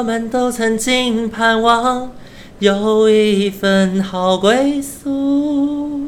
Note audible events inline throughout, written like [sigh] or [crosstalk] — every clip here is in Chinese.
我们都曾经盼望有一份好归宿。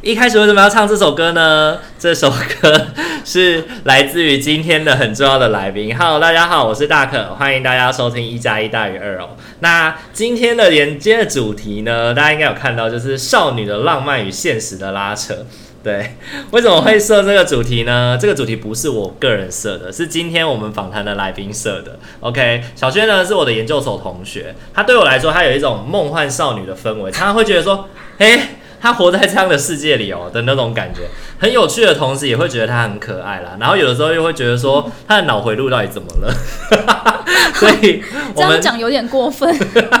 一开始为什么要唱这首歌呢？这首歌是来自于今天的很重要的来宾。Hello，大家好，我是大可，欢迎大家收听一加一大于二哦。那今天的连接的主题呢，大家应该有看到，就是少女的浪漫与现实的拉扯。对，为什么会设这个主题呢？这个主题不是我个人设的，是今天我们访谈的来宾设的。OK，小轩呢是我的研究所同学，他对我来说，他有一种梦幻少女的氛围，他会觉得说，诶，他活在这样的世界里哦的那种感觉，很有趣的同时，也会觉得他很可爱啦。然后有的时候又会觉得说，他的脑回路到底怎么了？[laughs] 所以我们这样讲有点过分，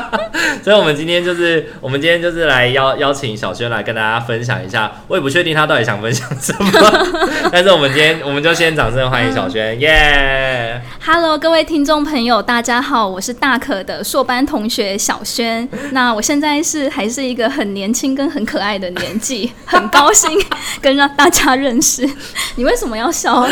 [laughs] 所以我们今天就是我们今天就是来邀邀请小轩来跟大家分享一下，我也不确定他到底想分享什么，[laughs] 但是我们今天我们就先掌声欢迎小轩，耶、嗯 yeah!！Hello，各位听众朋友，大家好，我是大可的硕班同学小轩，那我现在是还是一个很年轻跟很可爱的年纪，[laughs] 很高兴 [laughs] 跟让大家认识。[laughs] 你为什么要笑？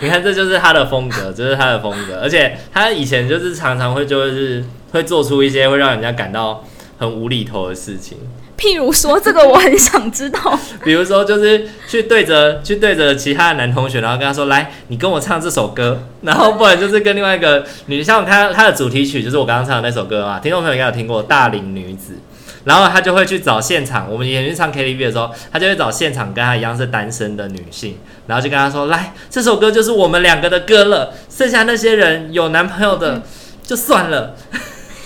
你看，这就是他的风格，这是他的风格，而且他以前就是常常会就是会做出一些会让人家感到很无厘头的事情。譬如说，这个我很想知道。比如说，就是去对着去对着其他的男同学，然后跟他说：“来，你跟我唱这首歌。”然后不然就是跟另外一个女，像他他的主题曲就是我刚刚唱的那首歌嘛，听众朋友应该有听过《大龄女子》。然后他就会去找现场，我们以前去唱 KTV 的时候，他就会找现场跟他一样是单身的女性，然后就跟他说：“来，这首歌就是我们两个的歌了，剩下那些人有男朋友的就算了。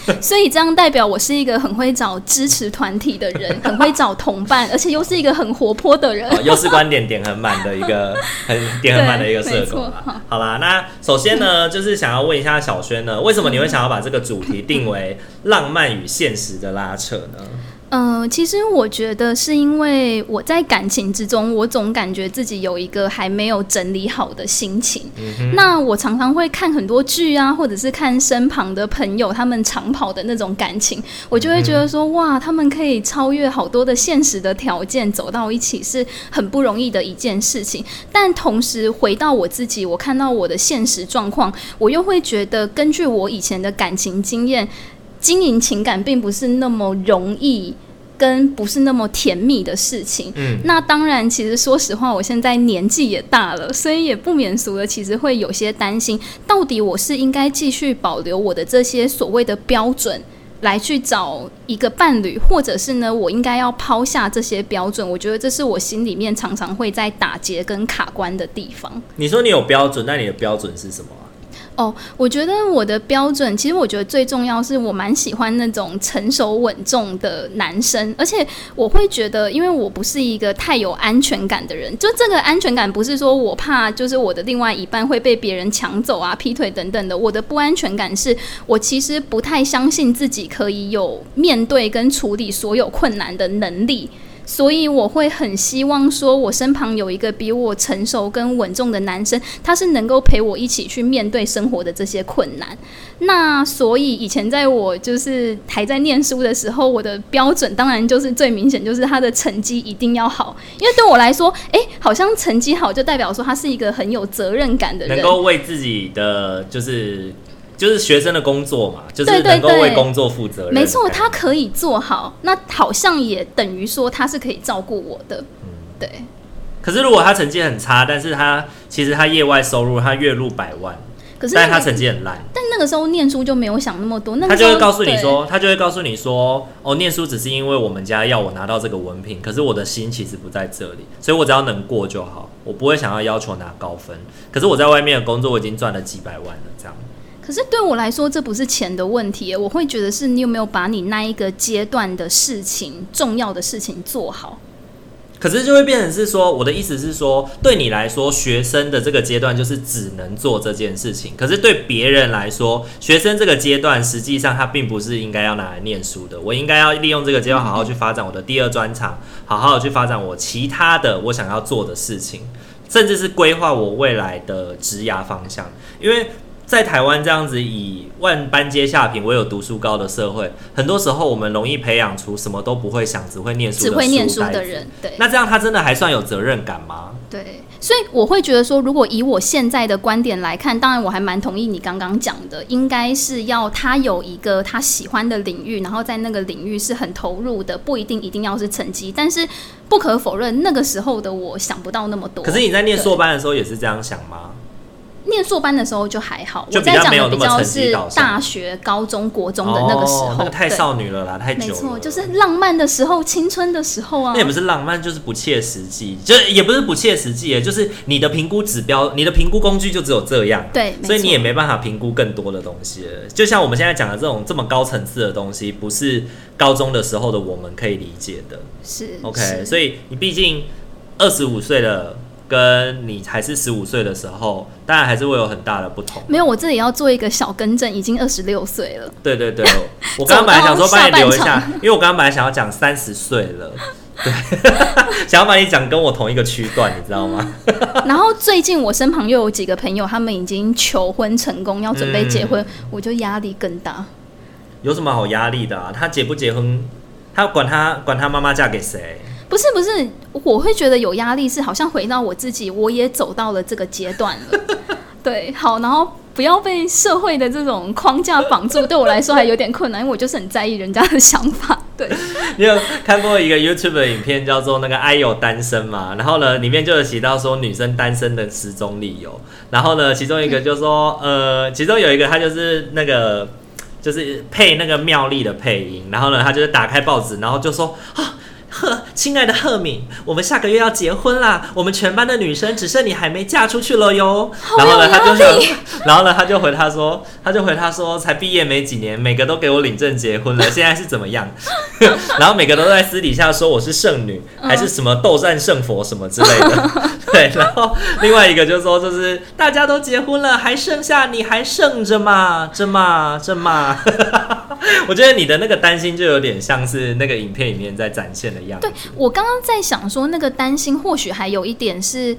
嗯”所以这样代表我是一个很会找支持团体的人，很会找同伴，而且又是一个很活泼的人。又是观点点很满的一个，[laughs] 很点很满的一个社工。好啦，那首先呢，就是想要问一下小轩呢，为什么你会想要把这个主题定为浪漫与现实的拉扯呢？嗯、呃，其实我觉得是因为我在感情之中，我总感觉自己有一个还没有整理好的心情。嗯、那我常常会看很多剧啊，或者是看身旁的朋友他们长跑的那种感情，我就会觉得说，嗯、哇，他们可以超越好多的现实的条件走到一起，是很不容易的一件事情。但同时回到我自己，我看到我的现实状况，我又会觉得，根据我以前的感情经验。经营情感并不是那么容易，跟不是那么甜蜜的事情。嗯，那当然，其实说实话，我现在年纪也大了，所以也不免俗的，其实会有些担心，到底我是应该继续保留我的这些所谓的标准，来去找一个伴侣，或者是呢，我应该要抛下这些标准？我觉得这是我心里面常常会在打结跟卡关的地方。你说你有标准，那你的标准是什么？哦我觉得我的标准，其实我觉得最重要是我蛮喜欢那种成熟稳重的男生，而且我会觉得，因为我不是一个太有安全感的人，就这个安全感不是说我怕，就是我的另外一半会被别人抢走啊、劈腿等等的，我的不安全感是我其实不太相信自己可以有面对跟处理所有困难的能力。所以我会很希望说，我身旁有一个比我成熟跟稳重的男生，他是能够陪我一起去面对生活的这些困难。那所以以前在我就是还在念书的时候，我的标准当然就是最明显，就是他的成绩一定要好，因为对我来说，哎，好像成绩好就代表说他是一个很有责任感的人，能够为自己的就是。就是学生的工作嘛，就是能够为工作负责任。没错，他可以做好，那好像也等于说他是可以照顾我的。嗯，对。可是如果他成绩很差，但是他其实他业外收入他月入百万，可是但是他成绩很烂。但那个时候念书就没有想那么多，那他就会告诉你说，他就会告诉你说，哦，念书只是因为我们家要我拿到这个文凭，可是我的心其实不在这里，所以我只要能过就好，我不会想要要求拿高分。可是我在外面的工作，我已经赚了几百万了，这样。可是对我来说，这不是钱的问题，我会觉得是你有没有把你那一个阶段的事情、重要的事情做好。可是就会变成是说，我的意思是说，对你来说，学生的这个阶段就是只能做这件事情。可是对别人来说，学生这个阶段实际上他并不是应该要拿来念书的。我应该要利用这个阶段好好去发展我的第二专长，好好的去发展我其他的我想要做的事情，甚至是规划我未来的职涯方向，因为。在台湾这样子以万般皆下品，唯有读书高的社会，很多时候我们容易培养出什么都不会想，只会念书、只会念书的人。对，那这样他真的还算有责任感吗？对，所以我会觉得说，如果以我现在的观点来看，当然我还蛮同意你刚刚讲的，应该是要他有一个他喜欢的领域，然后在那个领域是很投入的，不一定一定要是成绩，但是不可否认，那个时候的我想不到那么多。可是你在念硕班的时候也是这样想吗？念硕班的时候就还好，就比较没有那么成绩导向。我在讲的比较是大学、高中、国中的那个时候，哦、那个太少女了啦，太久了。没错，就是浪漫的时候，青春的时候啊。那也不是浪漫，就是不切实际，就也不是不切实际，就是你的评估指标、你的评估工具就只有这样。对，所以你也没办法评估更多的东西了。就像我们现在讲的这种这么高层次的东西，不是高中的时候的我们可以理解的。是 OK，是所以你毕竟二十五岁了。跟你还是十五岁的时候，当然还是会有很大的不同。没有，我这里要做一个小更正，已经二十六岁了。对对对，[laughs] 我刚刚本来想说帮你留一下，因为我刚刚本来想要讲三十岁了，对，[laughs] 想要把你讲跟我同一个区段，你知道吗？然后最近我身旁又有几个朋友，他们已经求婚成功，要准备结婚，嗯、我就压力更大。有什么好压力的啊？他结不结婚，他管他管他妈妈嫁给谁？不是不是，我会觉得有压力，是好像回到我自己，我也走到了这个阶段了。[laughs] 对，好，然后不要被社会的这种框架绑住，对我来说还有点困难，因为我就是很在意人家的想法。对，[laughs] 你有看过一个 YouTube 的影片，叫做那个《爱有单身》嘛？然后呢，里面就有提到说女生单身的十种理由。然后呢，其中一个就是说，呃，其中有一个他就是那个就是配那个妙丽的配音。然后呢，他就是打开报纸，然后就说 [gasps] 啊。呵，亲爱的赫敏，我们下个月要结婚啦！我们全班的女生只剩你还没嫁出去了哟。然后呢，他就想，[laughs] 然后呢，他就回他说，他就回他说，才毕业没几年，每个都给我领证结婚了，[laughs] 现在是怎么样？[laughs] 然后每个都在私底下说我是剩女，还是什么斗战胜佛什么之类的。对，然后另外一个就是说，就是大家都结婚了，还剩下你还剩着嘛？这嘛这嘛。[laughs] 我觉得你的那个担心就有点像是那个影片里面在展现的样子。对，我刚刚在想说，那个担心或许还有一点是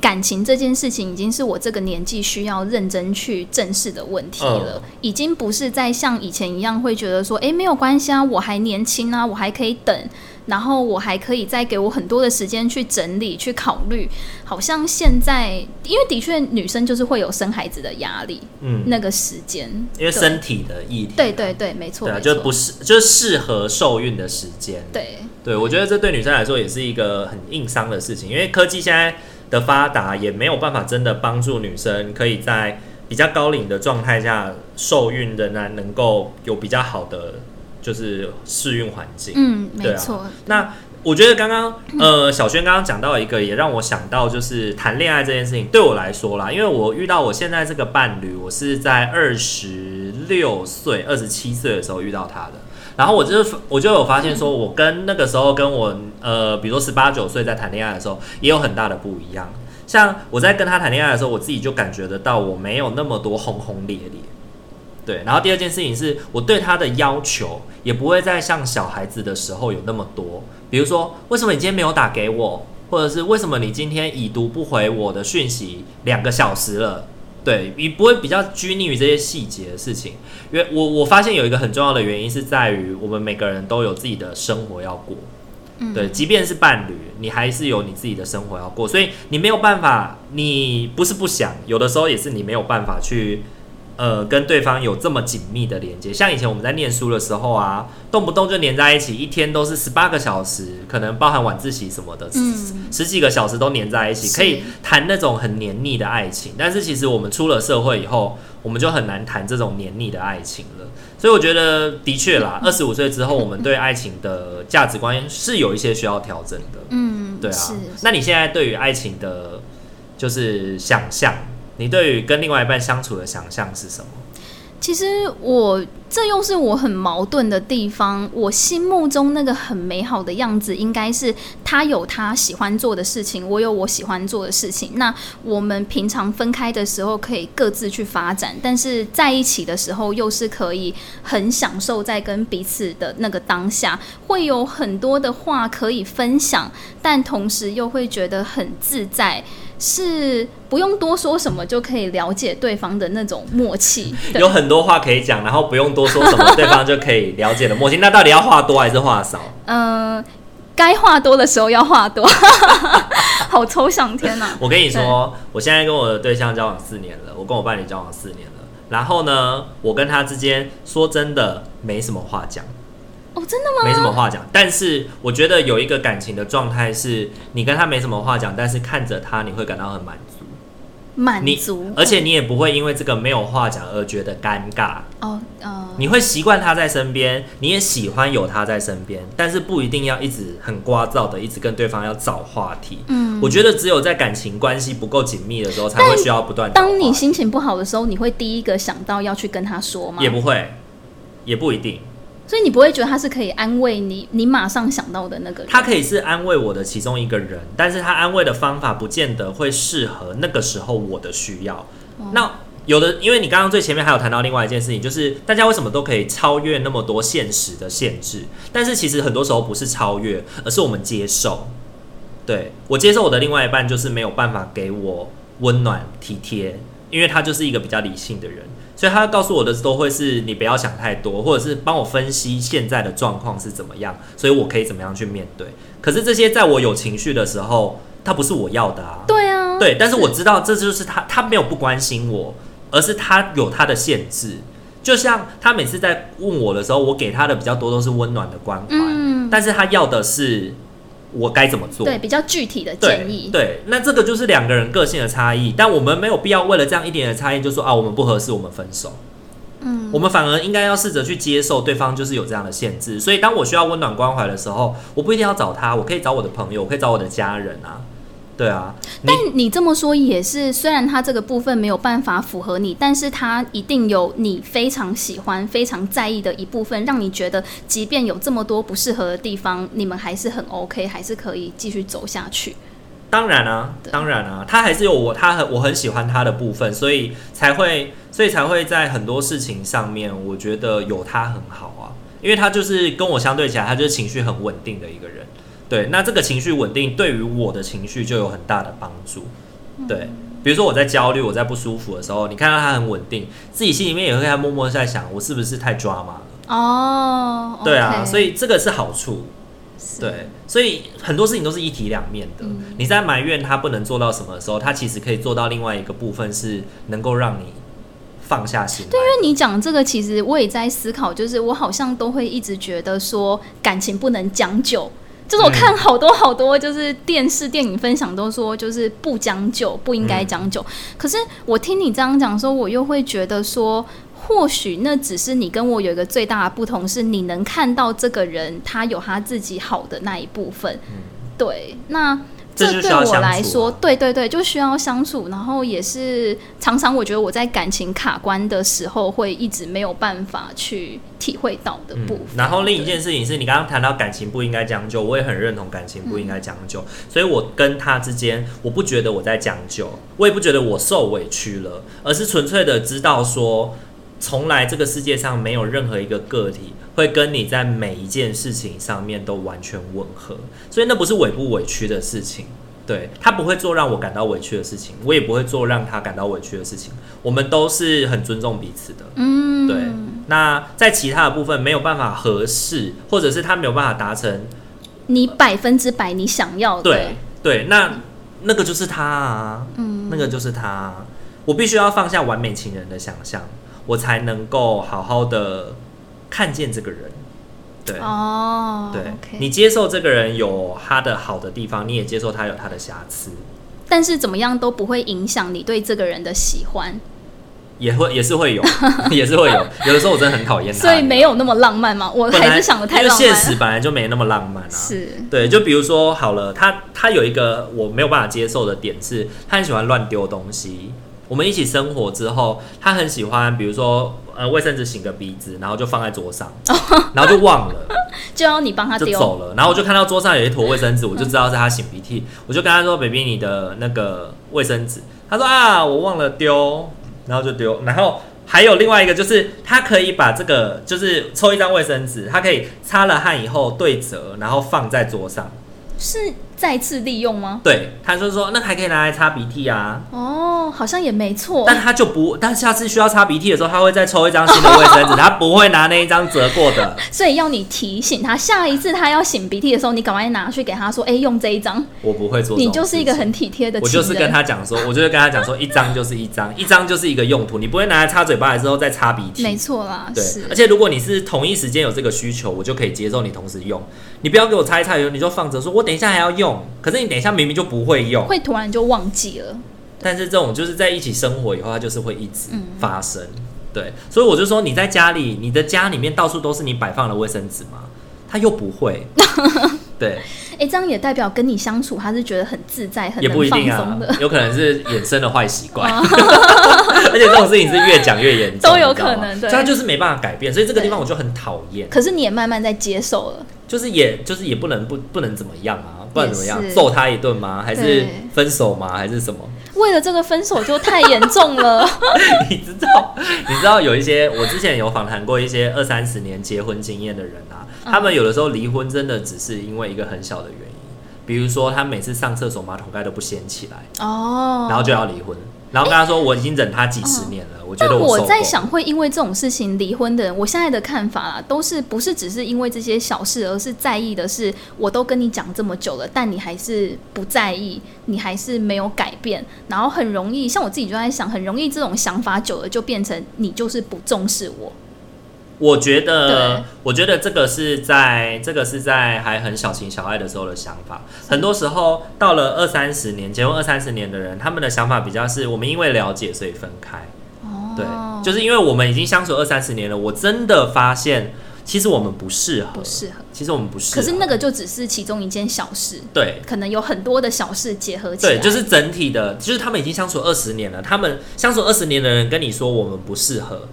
感情这件事情已经是我这个年纪需要认真去正视的问题了，嗯、已经不是在像以前一样会觉得说，哎，没有关系啊，我还年轻啊，我还可以等。然后我还可以再给我很多的时间去整理、去考虑。好像现在，因为的确女生就是会有生孩子的压力，嗯，那个时间，因为身体的议题，对对对，没错，对啊，就不是就是适合受孕的时间，对。对，我觉得这对女生来说也是一个很硬伤的事情，因为科技现在的发达也没有办法真的帮助女生可以在比较高龄的状态下受孕仍然，能够有比较好的。就是试孕环境，嗯，没错。啊、那我觉得刚刚呃，小轩刚刚讲到一个，也让我想到就是谈恋爱这件事情，对我来说啦，因为我遇到我现在这个伴侣，我是在二十六岁、二十七岁的时候遇到他的。然后我就是 [laughs] 我就有发现说，我跟那个时候跟我呃，比如说十八九岁在谈恋爱的时候，也有很大的不一样。像我在跟他谈恋爱的时候，我自己就感觉得到，我没有那么多轰轰烈烈。对，然后第二件事情是我对他的要求也不会再像小孩子的时候有那么多，比如说为什么你今天没有打给我，或者是为什么你今天已读不回我的讯息两个小时了？对，你不会比较拘泥于这些细节的事情，因为我我发现有一个很重要的原因是在于我们每个人都有自己的生活要过，对，即便是伴侣，你还是有你自己的生活要过，所以你没有办法，你不是不想，有的时候也是你没有办法去。呃，跟对方有这么紧密的连接，像以前我们在念书的时候啊，动不动就黏在一起，一天都是十八个小时，可能包含晚自习什么的，嗯、十几个小时都黏在一起，可以谈那种很黏腻的爱情。但是其实我们出了社会以后，我们就很难谈这种黏腻的爱情了。所以我觉得，的确啦，二十五岁之后，我们对爱情的价值观是有一些需要调整的。嗯，对啊。那你现在对于爱情的，就是想象？你对于跟另外一半相处的想象是什么？其实我。这又是我很矛盾的地方。我心目中那个很美好的样子，应该是他有他喜欢做的事情，我有我喜欢做的事情。那我们平常分开的时候可以各自去发展，但是在一起的时候又是可以很享受在跟彼此的那个当下，会有很多的话可以分享，但同时又会觉得很自在。是不用多说什么就可以了解对方的那种默契，有很多话可以讲，然后不用多说什么，对方就可以了解的默契。那到底要话多还是话少？嗯、呃，该话多的时候要话多，[laughs] 好抽象，天哪！我跟你说，我现在跟我的对象交往四年了，我跟我伴侣交往四年了，然后呢，我跟他之间说真的没什么话讲。哦，真的吗？没什么话讲，但是我觉得有一个感情的状态是，你跟他没什么话讲，但是看着他，你会感到很满足，满足，而且你也不会因为这个没有话讲而觉得尴尬。哦，哦，你会习惯他在身边，你也喜欢有他在身边，但是不一定要一直很聒噪的一直跟对方要找话题。嗯，我觉得只有在感情关系不够紧密的时候，才会需要不断。当你心情不好的时候，你会第一个想到要去跟他说吗？也不会，也不一定。所以你不会觉得他是可以安慰你，你马上想到的那个人。他可以是安慰我的其中一个人，但是他安慰的方法不见得会适合那个时候我的需要。哦、那有的，因为你刚刚最前面还有谈到另外一件事情，就是大家为什么都可以超越那么多现实的限制，但是其实很多时候不是超越，而是我们接受。对，我接受我的另外一半就是没有办法给我温暖体贴，因为他就是一个比较理性的人。所以他告诉我的都会是你不要想太多，或者是帮我分析现在的状况是怎么样，所以我可以怎么样去面对。可是这些在我有情绪的时候，他不是我要的啊。对啊，对，但是我知道这就是他，他没有不关心我，而是他有他的限制。就像他每次在问我的时候，我给他的比较多都是温暖的关怀，嗯，但是他要的是。我该怎么做？对，比较具体的建议。对，对，那这个就是两个人个性的差异，但我们没有必要为了这样一点的差异就说啊，我们不合适，我们分手。嗯，我们反而应该要试着去接受对方就是有这样的限制。所以，当我需要温暖关怀的时候，我不一定要找他，我可以找我的朋友，我可以找我的家人啊。对啊，但你这么说也是，虽然他这个部分没有办法符合你，但是他一定有你非常喜欢、非常在意的一部分，让你觉得，即便有这么多不适合的地方，你们还是很 OK，还是可以继续走下去。当然啊，当然啊，他还是有我，他很我很喜欢他的部分，所以才会，所以才会在很多事情上面，我觉得有他很好啊，因为他就是跟我相对起来，他就是情绪很稳定的一个人。对，那这个情绪稳定对于我的情绪就有很大的帮助。对，比如说我在焦虑、我在不舒服的时候，你看到他很稳定，自己心里面也会在默默在想，我是不是太抓马了？哦，对啊，所以这个是好处。对，所以很多事情都是一体两面的。你在埋怨他不能做到什么的时候，他其实可以做到另外一个部分，是能够让你放下心。对，因为你讲这个，其实我也在思考，就是我好像都会一直觉得说，感情不能将就。就是我看好多好多，就是电视电影分享都说，就是不将就，不应该将就。嗯。可是我听你这样讲说，我又会觉得说，或许那只是你跟我有一个最大的不同，是你能看到这个人他有他自己好的那一部分。嗯。对，那。这对我来说，对对对，就需要相处，然后也是常常我觉得我在感情卡关的时候，会一直没有办法去体会到的部分。然后另一件事情是你刚刚谈到感情不应该将就，我也很认同感情不应该将就，所以我跟他之间，我不觉得我在将就，我也不觉得我受委屈了，而是纯粹的知道说，从来这个世界上没有任何一个个体。会跟你在每一件事情上面都完全吻合，所以那不是委不委屈的事情。对，他不会做让我感到委屈的事情，我也不会做让他感到委屈的事情。我们都是很尊重彼此的。嗯，对。那在其他的部分没有办法合适，或者是他没有办法达成你百分之百你想要的。对对，那那个就是他啊。嗯，那个就是他。我必须要放下完美情人的想象，我才能够好好的。看见这个人，对。哦，对，okay. 你接受这个人有他的好的地方，你也接受他有他的瑕疵，但是怎么样都不会影响你对这个人的喜欢，也会也是会有，[laughs] 也是会有，有的时候我真的很讨厌他，所以没有那么浪漫嘛，我还是想的太浪漫，因为现实本来就没那么浪漫啊，是。对，就比如说好了，他他有一个我没有办法接受的点是，他很喜欢乱丢东西。我们一起生活之后，他很喜欢，比如说呃卫生纸擤个鼻子，然后就放在桌上，[laughs] 然后就忘了，[laughs] 就要你帮他丢，走了。然后我就看到桌上有一坨卫生纸，我就知道是他擤鼻涕，我就跟他说：“baby，你的那个卫生纸。”他说：“啊，我忘了丢。”然后就丢。然后还有另外一个就是，他可以把这个就是抽一张卫生纸，他可以擦了汗以后对折，然后放在桌上。是再次利用吗？对，他就说那还可以拿来擦鼻涕啊。哦，好像也没错。但他就不，但下次需要擦鼻涕的时候，他会再抽一张新的卫生纸，他不会拿那一张折过的。[laughs] 所以要你提醒他，下一次他要擤鼻涕的时候，你赶快拿去给他说，哎、欸，用这一张。我不会做。你就是一个很体贴的。我就是跟他讲说，我就是跟他讲说，一张就是一张，一张就是一个用途，你不会拿来擦嘴巴的时候再擦鼻涕。没错啦，对。是而且如果你是同一时间有这个需求，我就可以接受你同时用。你不要给我擦一擦以后，你就放着说，我等一下还要用。可是你等一下明明就不会用，会突然就忘记了。但是这种就是在一起生活以后，它就是会一直发生。嗯、对，所以我就说你在家里，你的家里面到处都是你摆放的卫生纸吗？他又不会。[laughs] 对，哎、欸，这样也代表跟你相处，他是觉得很自在、很也不一定啊，有可能是衍生的坏习惯。[laughs] 而且这种事情是越讲越严重，都有可能。对，所以他就是没办法改变，所以这个地方我就很讨厌。可是你也慢慢在接受了，就是也就是也不能不不能怎么样啊。不然怎么样？揍他一顿吗？还是分手吗？还是什么？为了这个分手就太严重了。[laughs] 你知道？你知道有一些我之前有访谈过一些二三十年结婚经验的人啊，他们有的时候离婚真的只是因为一个很小的原因，比如说他每次上厕所马桶盖都不掀起来哦，然后就要离婚。然后跟他说，我已经忍他几十年了，欸、我觉得我。我在想，会因为这种事情离婚的人，我现在的看法啦，都是不是只是因为这些小事，而是在意的是，我都跟你讲这么久了，但你还是不在意，你还是没有改变，然后很容易，像我自己就在想，很容易这种想法久了，就变成你就是不重视我。我觉得，我觉得这个是在这个是在还很小情小爱的时候的想法。很多时候到了二三十年，结婚二三十年的人，他们的想法比较是我们因为了解所以分开。哦，对，就是因为我们已经相处二三十年了，我真的发现其实我们不适合，不适合。其实我们不适合。可是那个就只是其中一件小事，对，可能有很多的小事结合起来。对，就是整体的，就是他们已经相处二十年了，他们相处二十年的人跟你说我们不适合。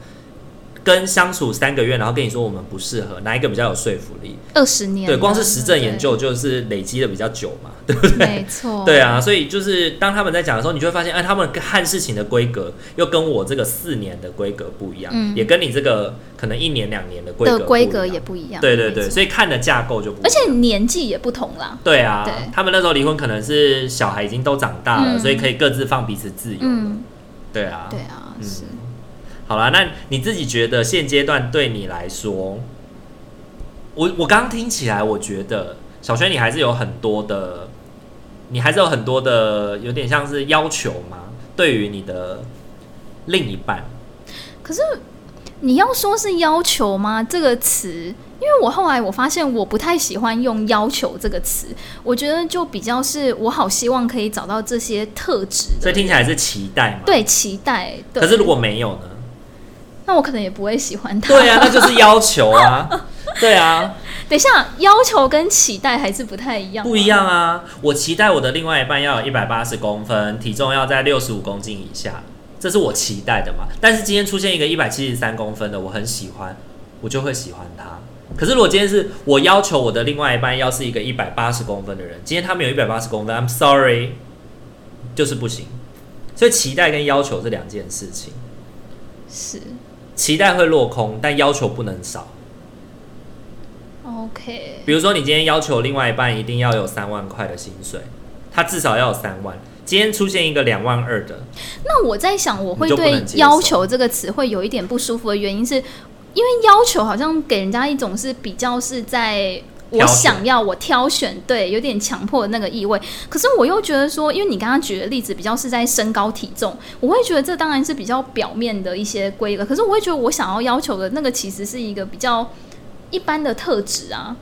跟相处三个月，然后跟你说我们不适合，哪一个比较有说服力？二十年，对，光是实证研究就是累积的比较久嘛，[laughs] 对不对？没错，对啊，所以就是当他们在讲的时候，你就会发现，哎，他们看事情的规格又跟我这个四年的规格不一样，嗯，也跟你这个可能一年两年的规格的规格也不一样，对对对，所以看的架构就不一样，而且年纪也不同啦。对啊，对，他们那时候离婚可能是小孩已经都长大了，嗯，所以可以各自放彼此自由。嗯，对啊，对啊，是。好啦，那你自己觉得现阶段对你来说，我我刚刚听起来，我觉得小轩你还是有很多的，你还是有很多的，有点像是要求吗？对于你的另一半，可是你要说是要求吗？这个词，因为我后来我发现我不太喜欢用要求这个词，我觉得就比较是我好希望可以找到这些特质，所以听起来是期待吗？对，期待。对。可是如果没有呢？那我可能也不会喜欢他。对啊，那就是要求啊。[laughs] 对啊。等一下，要求跟期待还是不太一样。不一样啊！我期待我的另外一半要有一百八十公分，体重要在六十五公斤以下，这是我期待的嘛。但是今天出现一个一百七十三公分的，我很喜欢，我就会喜欢他。可是如果今天是我要求我的另外一半要是一个一百八十公分的人，今天他没有一百八十公分，I'm sorry，就是不行。所以期待跟要求是两件事情。是。期待会落空，但要求不能少。OK，比如说你今天要求另外一半一定要有三万块的薪水，他至少要有三万。今天出现一个两万二的，那我在想，我会对“要求”这个词会有一点不舒服的原因，是因为要求好像给人家一种是比较是在。我想要我挑选，对，有点强迫的那个意味。可是我又觉得说，因为你刚刚举的例子比较是在身高体重，我会觉得这当然是比较表面的一些规格。可是我会觉得我想要要求的那个其实是一个比较一般的特质啊，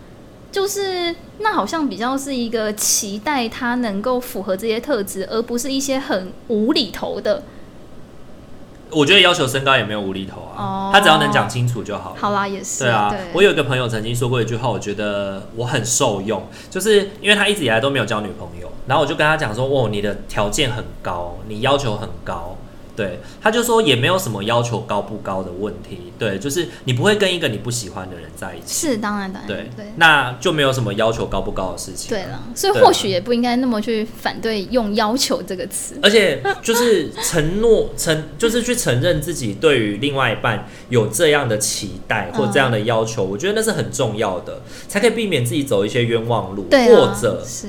就是那好像比较是一个期待他能够符合这些特质，而不是一些很无厘头的。我觉得要求身高也没有无厘头啊，他只要能讲清楚就好了。好啦，也是。对啊，我有一个朋友曾经说过一句话，我觉得我很受用，就是因为他一直以来都没有交女朋友，然后我就跟他讲说：“哦，你的条件很高，你要求很高，对，他就说也没有什么要求高不高的问题，对，就是你不会跟一个你不喜欢的人在一起，是当然当然，对对，那就没有什么要求高不高的事情，对了，所以或许也不应该那么去反对用要求这个词，而且就是承诺承，就是去承认自己对于另外一半有这样的期待 [laughs] 或这样的要求，嗯，我觉得那是很重要的，才可以避免自己走一些冤枉路，对啊，或者是。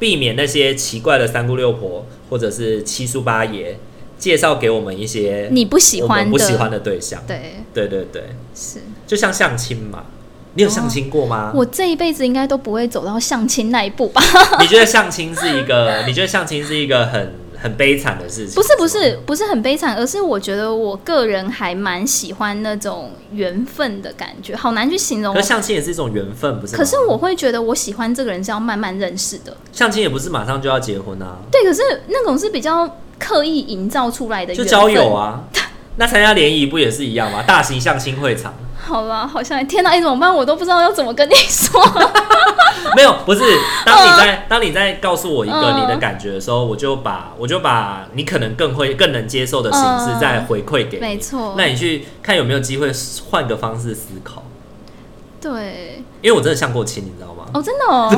避免那些奇怪的三姑六婆或者是七叔八爷介绍给我们一些你不喜欢的不喜欢的对象。对对对对，是就像相亲嘛，你有相亲过吗？哦，我这一辈子应该都不会走到相亲那一步吧？[laughs] 你觉得相亲是一个？你觉得相亲是一个很？很悲惨的事情，不是不是不是很悲惨，而是我觉得我个人还蛮喜欢那种缘分的感觉，好难去形容。可相亲也是一种缘分，不是？可是我会觉得我喜欢这个人是要慢慢认识的。相亲也不是马上就要结婚啊。对，可是那种是比较刻意营造出来的，就交友啊。[laughs] 那参加联谊不也是一样吗？大型相亲会场。好吧，好像天哪，哎，怎么办？我都不知道要怎么跟你说。[laughs] 没有，不是。当你在、uh, 当你在告诉我一个你的感觉的时候，uh, 我就把我就把你可能更会更能接受的形式再回馈给你。没错。那你去看有没有机会换个方式思考。对。因为我真的相过亲，你知道吗？哦，真的哦。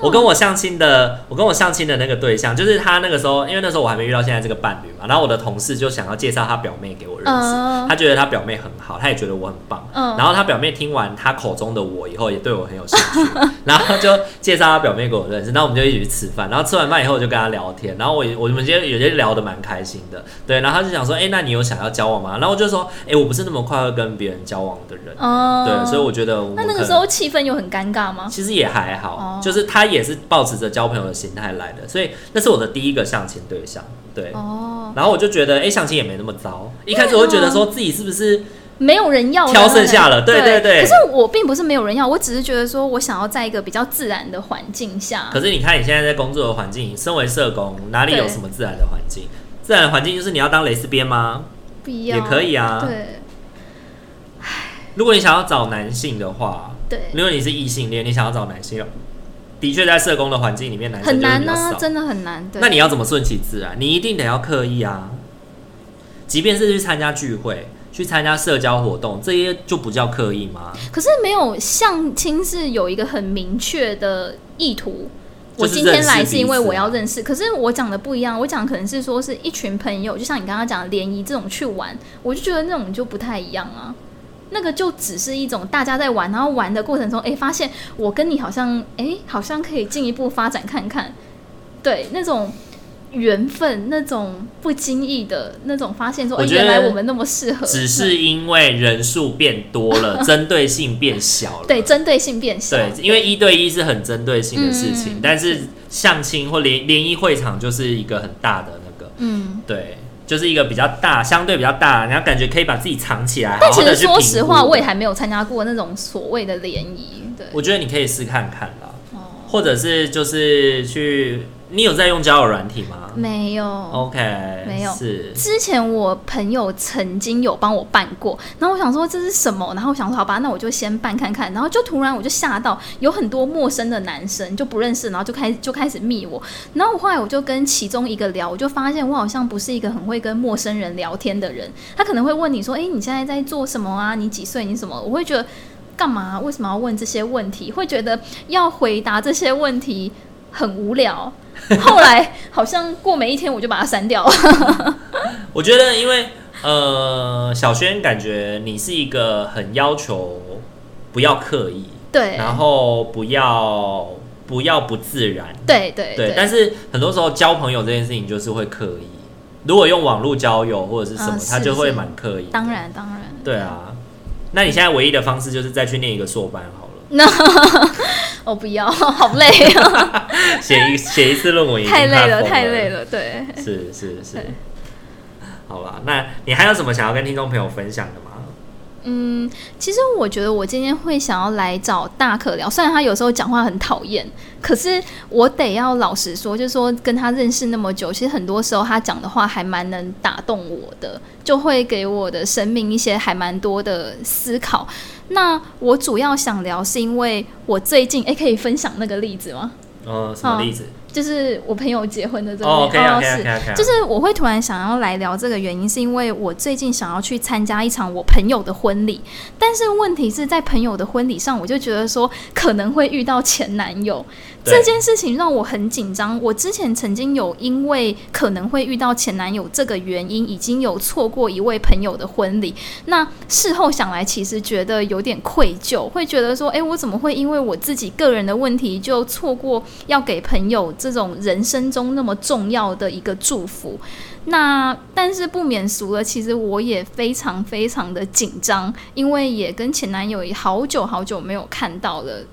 我跟我相亲的，我跟我相亲的那个对象，就是他那个时候，因为那时候我还没遇到现在这个伴侣嘛。然后我的同事就想要介绍他表妹给我认识，uh, 他觉得他表妹很好，他也觉得我很棒。Uh, 然后他表妹听完他口中的我以后，也对我很有兴趣，[laughs] 然后就介绍他表妹给我认识。然后我们就一起去吃饭，然后吃完饭以后我就跟他聊天，然后我我们今天有些聊得蛮开心的，对。然后他就想说，哎、欸，那你有想要交往吗？然后我就说，哎、欸，我不是那么快会跟别人交往的人，uh, 对，所以我觉得我。那那个时候气氛又很尴尬吗？其实也还好，uh, 就是他也是抱持着。交朋友的心态来的，所以那是我的第一个相亲对象，对。哦。然后我就觉得，哎、欸，相亲也没那么糟。一开始我会觉得说自己是不是没有人要，挑剩下了？对对对。可是我并不是没有人要，我只是觉得说我想要在一个比较自然的环境下。可是你看你现在在工作的环境，身为社工，哪里有什么自然的环境？自然的环境就是你要当蕾丝边吗？不要。也可以啊。对。如果你想要找男性的话，对。如果你是异性恋，你想要找男性。的确，在社工的环境里面，男生很难啊，真的很难。对，那你要怎么顺其自然？你一定得要刻意啊。即便是去参加聚会、去参加社交活动，这些就不叫刻意吗？可是没有相亲是有一个很明确的意图。我今天来是因为我要认识，可是我讲的不一样。我讲可能是说是一群朋友，就像你刚刚讲的联谊这种去玩，我就觉得那种就不太一样啊。那个就只是一种大家在玩，然后玩的过程中，哎，发现我跟你好像，哎，好像可以进一步发展看看，对，那种缘分，那种不经意的那种发现说，说，哎，原来我们那么适合。只是因为人数变多了，针对性变小了。[laughs] 对，针对性变小。对，因为一对一是很针对性的事情，嗯、但是相亲或联联谊会场就是一个很大的那个，嗯，对。就是一个比较大，相对比较大，然后感觉可以把自己藏起来。但其实说实话，我也还没有参加过那种所谓的联谊。对，我觉得你可以试看看啦，哦，或者是就是去。你有在用交友软体吗？没有。OK，没有。是之前我朋友曾经有帮我办过，然后我想说这是什么，然后我想说好吧，那我就先办看看。然后就突然我就吓到，有很多陌生的男生就不认识，然后就开始就开始密我。然后我后来我就跟其中一个聊，我就发现我好像不是一个很会跟陌生人聊天的人。他可能会问你说：“哎，你现在在做什么啊？你几岁？你什么？”我会觉得干嘛？为什么要问这些问题？会觉得要回答这些问题很无聊。后来好像过没一天，我就把它删掉了。[laughs] 我觉得，因为呃，小轩感觉你是一个很要求不要刻意，对，然后不要不要不自然，对对对。但是很多时候交朋友这件事情就是会刻意，如果用网络交友或者是什么，他、呃、就会蛮刻意。当然当然。对啊，那你现在唯一的方式就是再去念一个硕班好了。那我不要，好累啊！[laughs] 写一写一次论文，太累了，太累了。对，是是是。好吧，那你还有什么想要跟听众朋友分享的吗？嗯，其实我觉得我今天会想要来找大可聊，虽然他有时候讲话很讨厌，可是我得要老实说，就是说跟他认识那么久，其实很多时候他讲的话还蛮能打动我的，就会给我的生命一些还蛮多的思考。那我主要想聊，是因为我最近诶、欸，可以分享那个例子吗？哦，什么例子？就是我朋友结婚的这个哦是就是我会突然想要来聊这个原因，是因为我最近想要去参加一场我朋友的婚礼，但是问题是在朋友的婚礼上，我就觉得说可能会遇到前男友对这件事情让我很紧张。我之前曾经有因为可能会遇到前男友这个原因，已经有错过一位朋友的婚礼。那事后想来，其实觉得有点愧疚，会觉得说，哎，我怎么会因为我自己个人的问题就错过要给朋友这种人生中那么重要的一个祝福，那但是不免俗了，其实我也非常非常的紧张，因为也跟前男友也好久好久没有看到了，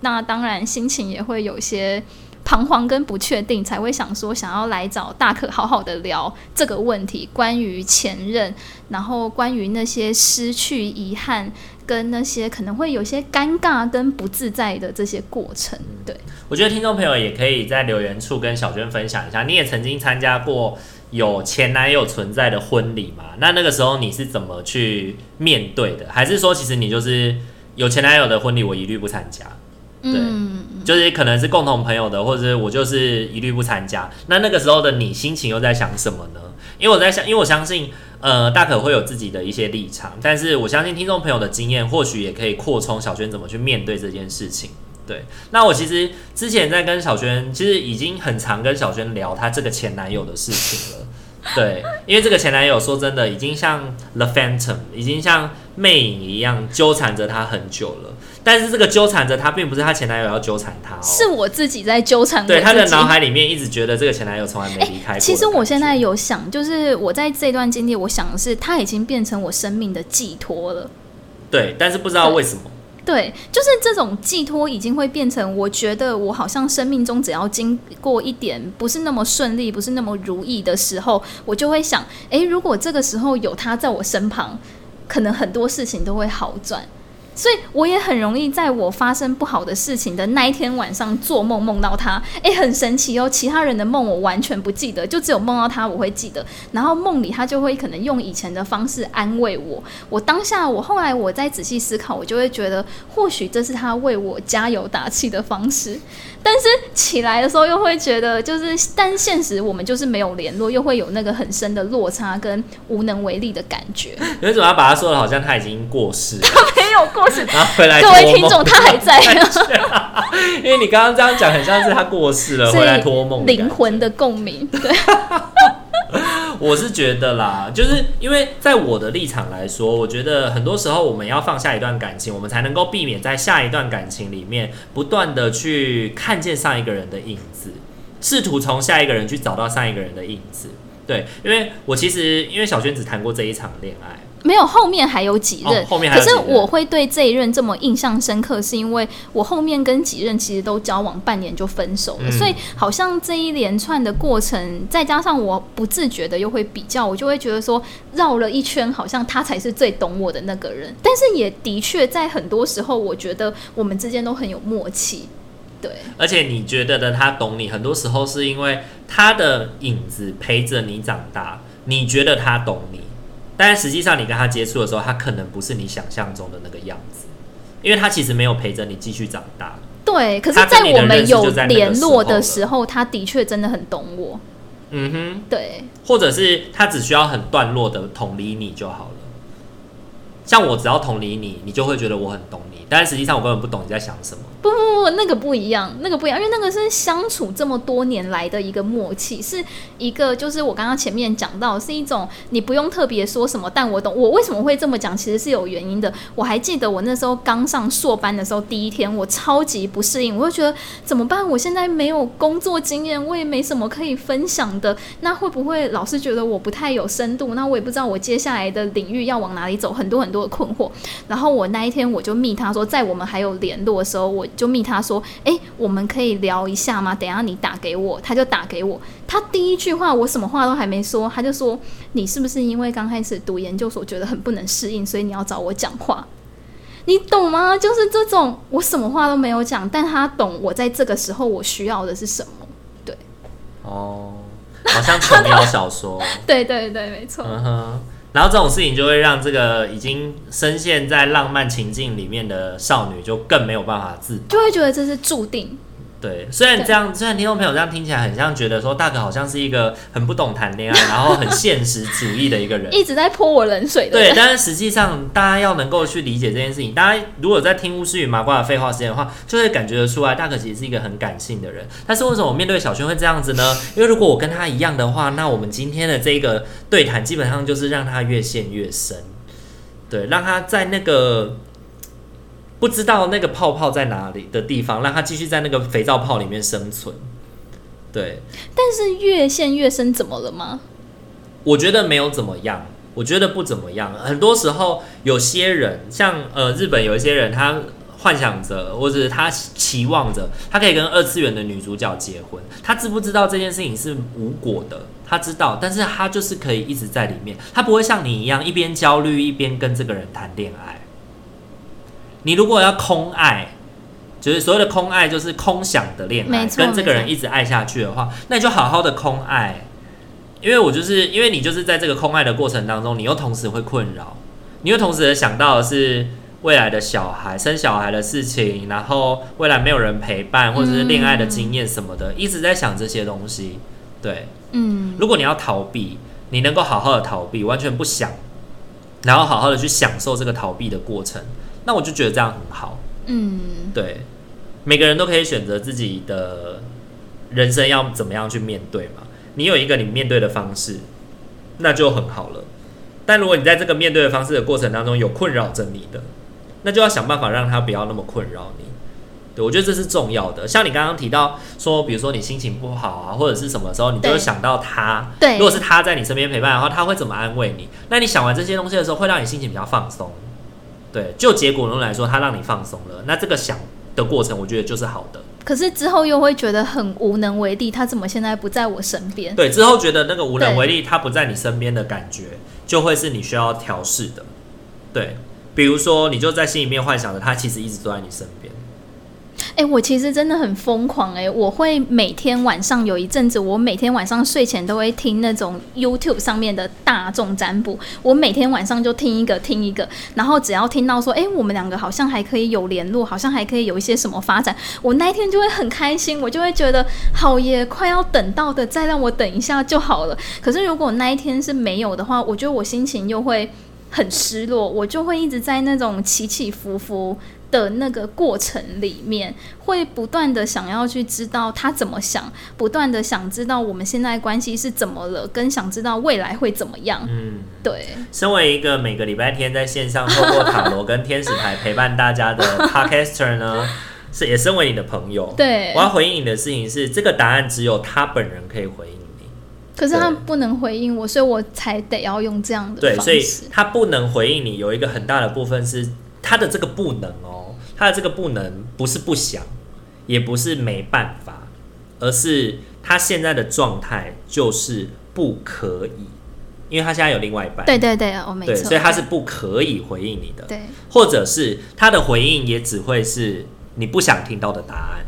那当然心情也会有些彷徨跟不确定，才会想说想要来找大可好好的聊这个问题，关于前任，然后关于那些失去遗憾。跟那些可能会有些尴尬跟不自在的这些过程，对，我觉得听众朋友也可以在留言处跟小娟分享一下，你也曾经参加过有前男友存在的婚礼吗？那那个时候你是怎么去面对的？还是说其实你就是有前男友的婚礼，我一律不参加？对，嗯，就是可能是共同朋友的，或者是我就是一律不参加。那那个时候的你心情又在想什么呢？因为我在想，因为我相信。呃，大可会有自己的一些立场，但是我相信听众朋友的经验或许也可以扩充小轩怎么去面对这件事情。对，那我其实之前在跟小轩，其实已经很常跟小轩聊她这个前男友的事情了。对，因为这个前男友说真的，已经像 The Phantom，已经像魅影一样纠缠着她很久了。但是这个纠缠着她，并不是她前男友要纠缠她，哦，是我自己在纠缠。对，她的脑海里面一直觉得这个前男友从来没离开过，欸。其实我现在有想，就是我在这段经历，我想的是他已经变成我生命的寄托了。对，但是不知道为什么。对，就是这种寄托已经会变成，我觉得我好像生命中只要经过一点不是那么顺利、不是那么如意的时候，我就会想，诶，如果这个时候有他在我身旁，可能很多事情都会好转。所以我也很容易在我发生不好的事情的那一天晚上做梦，梦到他。诶，很神奇哦，其他人的梦我完全不记得，就只有梦到他我会记得。然后梦里他就会可能用以前的方式安慰我。我当下我后来我再仔细思考，我就会觉得或许这是他为我加油打气的方式。但是起来的时候又会觉得，就是但现实我们就是没有联络，又会有那个很深的落差跟无能为力的感觉。为什么要把他说的好像他已经过世了？他没有过世。然后回来，各位听众，他还在。[laughs] 因为你刚刚这样讲，很像是他过世了，回来托梦。灵魂的共鸣，对。[laughs] [laughs] 我是觉得啦，就是因为在我的立场来说，我觉得很多时候我们要放下一段感情，我们才能够避免在下一段感情里面不断的去看见上一个人的影子，试图从下一个人去找到上一个人的影子。对，因为我其实因为小娟只谈过这一场恋爱。没有，后面还有几任，哦、后面还有。可是我会对这一任这么印象深刻，是因为我后面跟几任其实都交往半年就分手了，嗯、所以好像这一连串的过程，再加上我不自觉的又会比较，我就会觉得说绕了一圈，好像他才是最懂我的那个人。但是也的确在很多时候，我觉得我们之间都很有默契。对，而且你觉得的他懂你，很多时候是因为他的影子陪着你长大，你觉得他懂你。但实际上，你跟他接触的时候，他可能不是你想象中的那个样子，因为他其实没有陪着你继续长大。对，可是，在我们有联络的时候，他的确真的很懂我。嗯哼，对，或者是他只需要很段落的同理你就好了。像我只要同理你，你就会觉得我很懂你，但实际上我根本不懂你在想什么。不不不，那个不一样，那个不一样，因为那个是相处这么多年来的一个默契，是一个就是我刚刚前面讲到，是一种你不用特别说什么，但我懂。我为什么会这么讲，其实是有原因的。我还记得我那时候刚上硕班的时候，第一天我超级不适应，我就觉得怎么办？我现在没有工作经验，我也没什么可以分享的，那会不会老师觉得我不太有深度？那我也不知道我接下来的领域要往哪里走，很多很多。多困惑，然后我那一天我就密他说，在我们还有联络的时候，我就密他说，诶，我们可以聊一下吗？等一下你打给我，他就打给我。他第一句话我什么话都还没说，他就说，你是不是因为刚开始读研究所觉得很不能适应，所以你要找我讲话？你懂吗？就是这种我什么话都没有讲，但他懂我在这个时候我需要的是什么。对，哦，好像琼瑶小说，[laughs] 对对对，没错。嗯哼。然后这种事情就会让这个已经深陷在浪漫情境里面的少女就更没有办法自，就会觉得这是注定。对，虽然这样，虽然听众朋友这样听起来很像觉得说大可好像是一个很不懂谈恋爱，然后很现实主义的一个人，[laughs] 一直在泼我冷水的。对，但是实际上大家要能够去理解这件事情，大家如果在听巫师与麻瓜的废话时间的话，就会感觉得出来，大可其实是一个很感性的人。但是为什么我面对小轩会这样子呢？因为如果我跟他一样的话，那我们今天的这个对谈基本上就是让他越陷越深，对，让他在那个。不知道那个泡泡在哪里的地方，让他继续在那个肥皂泡里面生存。对，但是越陷越深，怎么了吗？我觉得没有怎么样，我觉得不怎么样。很多时候，有些人像呃日本有一些人，他幻想着或者他期望着，他可以跟二次元的女主角结婚。他知不知道这件事情是无果的？他知道，但是他就是可以一直在里面，他不会像你一样一边焦虑一边跟这个人谈恋爱。你如果要空爱，就是所谓的空爱，就是空想的恋爱，跟这个人一直爱下去的话，那你就好好的空爱。因为我就是因为你就是在这个空爱的过程当中，你又同时会困扰，你又同时想到的是未来的小孩、生小孩的事情，然后未来没有人陪伴，或者是恋爱的经验什么的，一直在想这些东西。对，嗯，如果你要逃避，你能够好好的逃避，完全不想，然后好好的去享受这个逃避的过程。那我就觉得这样很好，嗯，对，每个人都可以选择自己的人生要怎么样去面对嘛。你有一个你面对的方式，那就很好了。但如果你在这个面对的方式的过程当中有困扰着你的，那就要想办法让他不要那么困扰你。对，我觉得这是重要的。像你刚刚提到说，比如说你心情不好啊，或者是什么时候，你就会想到他。对，如果是他在你身边陪伴的话，他会怎么安慰你？那你想完这些东西的时候，会让你心情比较放松。对，就结果论来说，他让你放松了，那这个想的过程，我觉得就是好的。可是之后又会觉得很无能为力，他怎么现在不在我身边？对，之后觉得那个无能为力，他不在你身边的感觉，就会是你需要调试的。对，比如说你就在心里面幻想着，他其实一直都在你身边。哎、我其实真的很疯狂哎、我会每天晚上有一阵子，我每天晚上睡前都会听那种 YouTube 上面的大众占卜。我每天晚上就听一个听一个，然后只要听到说，哎、我们两个好像还可以有联络，好像还可以有一些什么发展，我那一天就会很开心，我就会觉得好耶，快要等到的，再让我等一下就好了。可是如果那一天是没有的话，我觉得我心情又会很失落，我就会一直在那种起起伏伏。的那个过程里面，会不断的想要去知道他怎么想，不断的想知道我们现在关系是怎么了，跟想知道未来会怎么样。嗯，对。身为一个每个礼拜天在线上透过塔罗跟天使牌陪伴大家的 [laughs] Podcaster 呢，是也身为你的朋友。对，我要回应你的事情是，这个答案只有他本人可以回应你。可是他不能回应我，所以我才得要用这样的方式。对，所以他不能回应你，有一个很大的部分是他的这个不能哦。他的这个不能不是不想，也不是没办法，而是他现在的状态就是不可以，因为他现在有另外一半。对对对，我没错。所以他是不可以回应你的。对，或者是他的回应也只会是你不想听到的答案。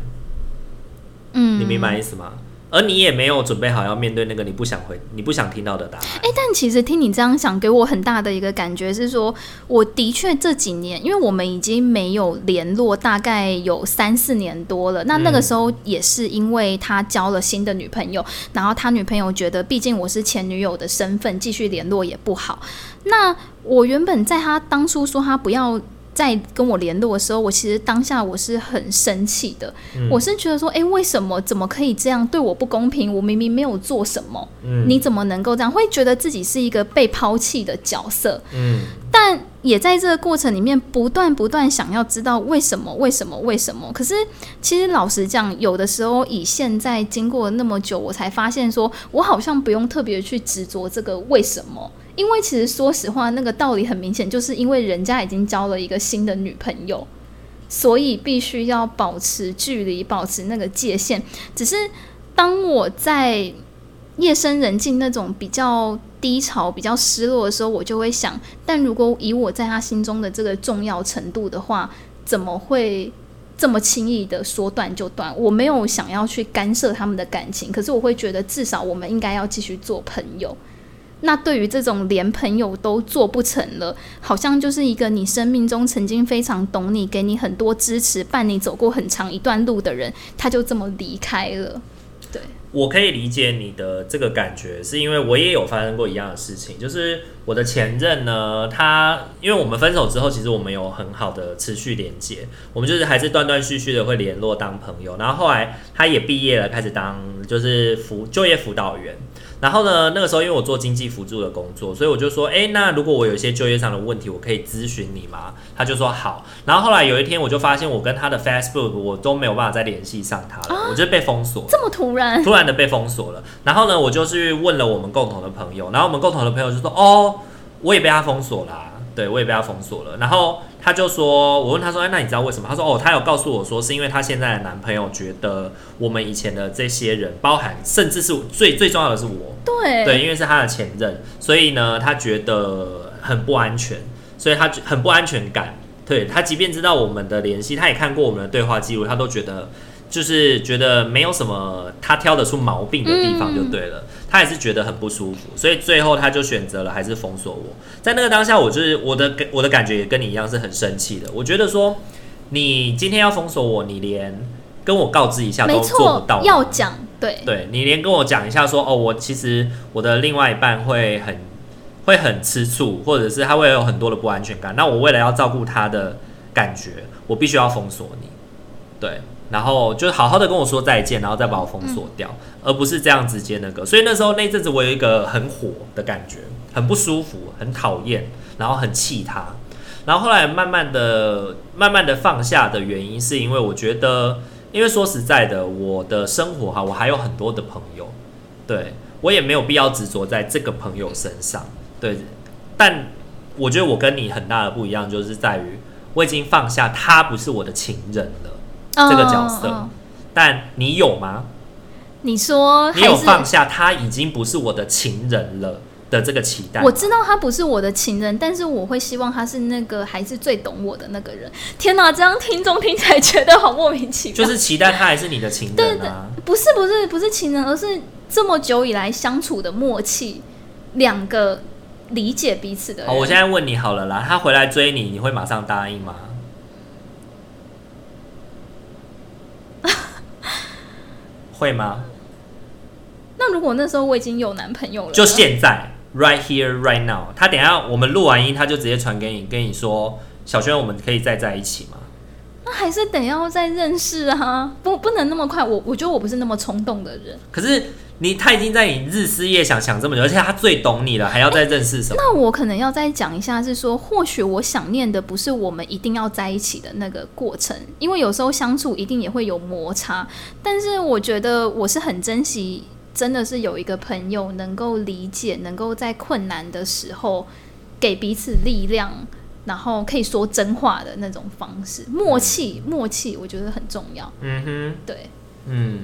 嗯，你明白意思吗？而你也没有准备好要面对那个你不想回、你不想听到的答案。哎、欸，但其实听你这样想，给我很大的一个感觉是说，我的确这几年，因为我们已经没有联络，大概有三四年多了。那那个时候也是因为他交了新的女朋友，然后他女朋友觉得，毕竟我是前女友的身份，继续联络也不好。那我原本在他当初说他不要。在跟我联络的时候，我其实当下我是很生气的，嗯、我是觉得说，哎、欸，为什么怎么可以这样对我不公平？我明明没有做什么，嗯、你怎么能够这样？会觉得自己是一个被抛弃的角色，嗯，但也在这个过程里面不断不断想要知道为什么，为什么，为什么？可是其实老实讲，有的时候以现在经过了那么久，我才发现说我好像不用特别去执着这个为什么。因为其实说实话，那个道理很明显，就是因为人家已经交了一个新的女朋友，所以必须要保持距离，保持那个界限。只是当我在夜深人静那种比较低潮、比较失落的时候，我就会想：但如果以我在他心中的这个重要程度的话，怎么会这么轻易的说断就断？我没有想要去干涉他们的感情，可是我会觉得至少我们应该要继续做朋友。那对于这种连朋友都做不成了，好像就是一个你生命中曾经非常懂你、给你很多支持、伴你走过很长一段路的人，他就这么离开了。对，我可以理解你的这个感觉，是因为我也有发生过一样的事情，就是我的前任呢，他因为我们分手之后，其实我们有很好的持续连接，我们就是还是断断续续的会联络当朋友，然后后来他也毕业了，开始当就是辅就业辅导员。然后呢，那个时候因为我做经济辅助的工作，所以我就说，哎，那如果我有一些就业上的问题，我可以咨询你吗？他就说好。然后后来有一天，我就发现我跟他的 Facebook 我都没有办法再联系上他了，我就被封锁。这么突然？突然的被封锁了。然后呢，我就去问了我们共同的朋友，然后我们共同的朋友就说，哦，我也被他封锁了、对，我也被他封锁了。然后。他就说，我问他说，哎，那你知道为什么？他说，哦，他有告诉我说，是因为他现在的男朋友觉得我们以前的这些人，包含甚至是最最重要的是我，对对，因为是他的前任，所以呢，他觉得很不安全，所以他很不安全感。对，他即便知道我们的联系，他也看过我们的对话记录，他都觉得。就是觉得没有什么他挑得出毛病的地方就对了，嗯、他也是觉得很不舒服，所以最后他就选择了还是封锁我。在那个当下，我就是我的我的感觉也跟你一样是很生气的。我觉得说你今天要封锁我，你连跟我告知一下都做不到，要讲对对，你连跟我讲一下说哦，我其实我的另外一半会很会很吃醋，或者是他会有很多的不安全感。那我为了要照顾他的感觉，我必须要封锁你，对。然后就好好的跟我说再见，然后再把我封锁掉，嗯、而不是这样直接那个。所以那时候那阵子我有一个很火的感觉，很不舒服，很讨厌，然后很气他。然后后来慢慢的、慢慢的放下的原因，是因为我觉得，因为说实在的，我的生活哈，我还有很多的朋友，对，我也没有必要执着在这个朋友身上。对，但我觉得我跟你很大的不一样，就是在于我已经放下他不是我的情人了。这个角色，哦哦、但你有吗？你说你有放下他已经不是我的情人了的这个期待？我知道他不是我的情人，但是我会希望他是那个还是最懂我的那个人。天哪，这样听众听起来觉得好莫名其妙。就是期待他还是你的情人啊？对对，不是不是不是情人，而是这么久以来相处的默契，两个理解彼此的人。好，我现在问你好了啦，他回来追你，你会马上答应吗？会吗？那如果那时候我已经有男朋友了，就现在，right here, right now。他等下我们录完音，他就直接传给你，跟你说：“小轩，我们可以再在一起吗？”那还是得要再认识啊，不，不能那么快。我我觉得我不是那么冲动的人。可是。你他已经在你日思夜想想这么久，而且他最懂你了，还要再认识什么？那我可能要再讲一下，是说或许我想念的不是我们一定要在一起的那个过程，因为有时候相处一定也会有摩擦。但是我觉得我是很珍惜，真的是有一个朋友能够理解，能够在困难的时候给彼此力量，然后可以说真话的那种方式，默契，默契，我觉得很重要。嗯哼，对，嗯。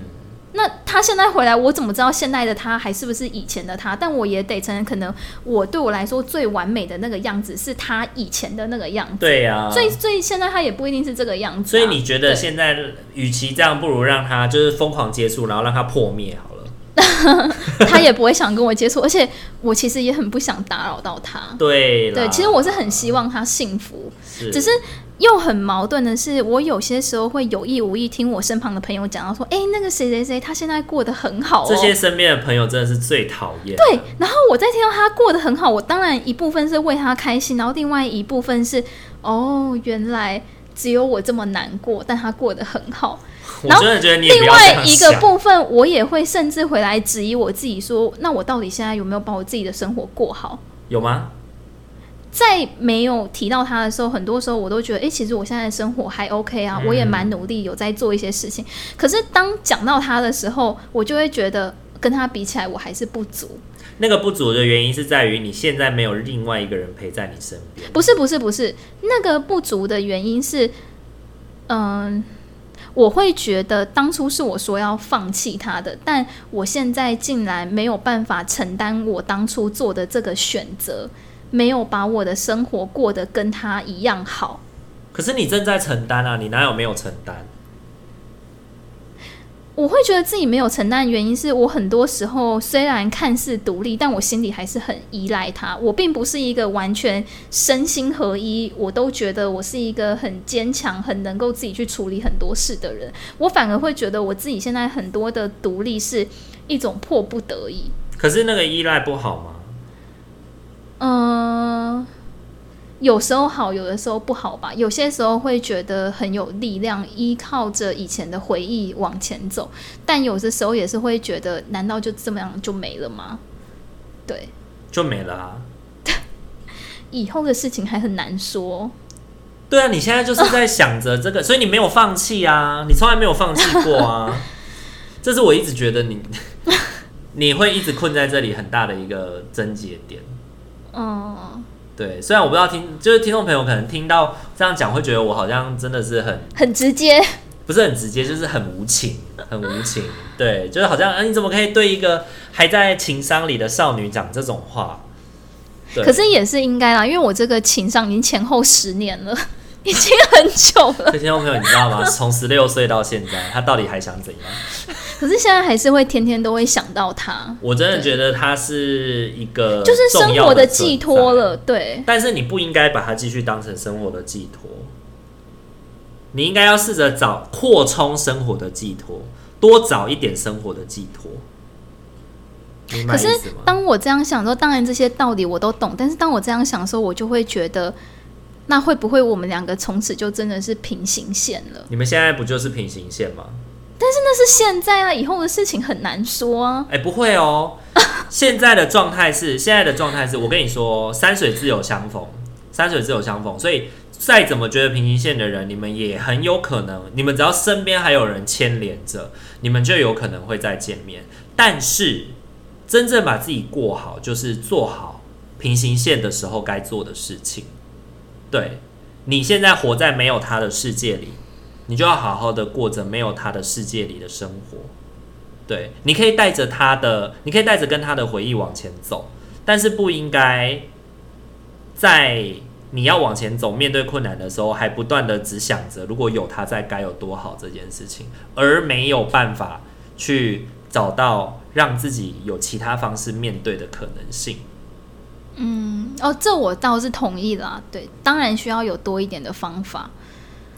那他现在回来，我怎么知道现在的他还是不是以前的他？但我也得承认，可能我对我来说最完美的那个样子是他以前的那个样子。对呀、啊，所以所以现在他也不一定是这个样子、啊。所以你觉得现在与其这样，不如让他就是疯狂接触，然后让他破灭好了。[laughs] 他也不会想跟我接触，而且我其实也很不想打扰到他。[laughs] 对对，其实我是很希望他幸福，是只是。又很矛盾的是，我有些时候会有意无意听我身旁的朋友讲到说：“哎、欸，那个谁谁谁，他现在过得很好、哦。”这些身边的朋友真的是最讨厌。对，然后我在听到他过得很好，我当然一部分是为他开心，然后另外一部分是哦，原来只有我这么难过，但他过得很好。[laughs] 我真的觉得你另外一个部分，我也会甚至回来质疑我自己说：“那我到底现在有没有把我自己的生活过好？”有吗？在没有提到他的时候，很多时候我都觉得，哎、欸，其实我现在的生活还 OK 啊，我也蛮努力，有在做一些事情。可是当讲到他的时候，我就会觉得跟他比起来，我还是不足。那个不足的原因是在于你现在没有另外一个人陪在你身边。不是，不是，不是，那个不足的原因是，嗯，我会觉得当初是我说要放弃他的，但我现在竟然没有办法承担我当初做的这个选择。没有把我的生活过得跟他一样好，可是你正在承担啊！你哪有没有承担？我会觉得自己没有承担，原因是我很多时候虽然看似独立，但我心里还是很依赖他。我并不是一个完全身心合一，我都觉得我是一个很坚强、很能够自己去处理很多事的人。我反而会觉得我自己现在很多的独立是一种迫不得已。可是那个依赖不好吗？嗯、呃。有时候好，有的时候不好吧。有些时候会觉得很有力量，依靠着以前的回忆往前走，但有的时候也是会觉得，难道就这么样就没了吗？对，就没了啊。以后的事情还很难说。对啊，你现在就是在想着这个，[laughs] 所以你没有放弃啊，你从来没有放弃过啊。[laughs] 这是我一直觉得你 [laughs] 你会一直困在这里很大的一个症结点。嗯。对，虽然我不知道听，就是听众朋友可能听到这样讲，会觉得我好像真的是很很直接，不是很直接，就是很无情，很无情。对，就是好像，啊，你怎么可以对一个还在情商里的少女讲这种话？可是也是应该啦，因为我这个情商已经前后十年了。已经很久了。听众朋友，你知道吗？[laughs] 从十六岁到现在，他到底还想怎样？可是现在还是会天天都会想到他。我真的觉得他是一个就是生活的寄托了，对。但是你不应该把它继续当成生活的寄托，你应该要试着找扩充生活的寄托，多找一点生活的寄托。可是当我这样想说，当然这些道理我都懂，但是当我这样想的时候，我就会觉得。那会不会我们两个从此就真的是平行线了？你们现在不就是平行线吗？但是那是现在啊，以后的事情很难说啊。哎、欸，不会哦。[laughs] 现在的状态是，现在的状态是我跟你说，山水自有相逢，山水自有相逢。所以再怎么觉得平行线的人，你们也很有可能，你们只要身边还有人牵连着，你们就有可能会再见面。但是真正把自己过好，就是做好平行线的时候该做的事情。对，你现在活在没有他的世界里，你就要好好的过着没有他的世界里的生活。对，你可以带着他的，你可以带着跟他的回忆往前走，但是不应该在你要往前走、面对困难的时候，还不断的只想着如果有他在该有多好这件事情，而没有办法去找到让自己有其他方式面对的可能性。嗯，哦，这我倒是同意啦。对，当然需要有多一点的方法，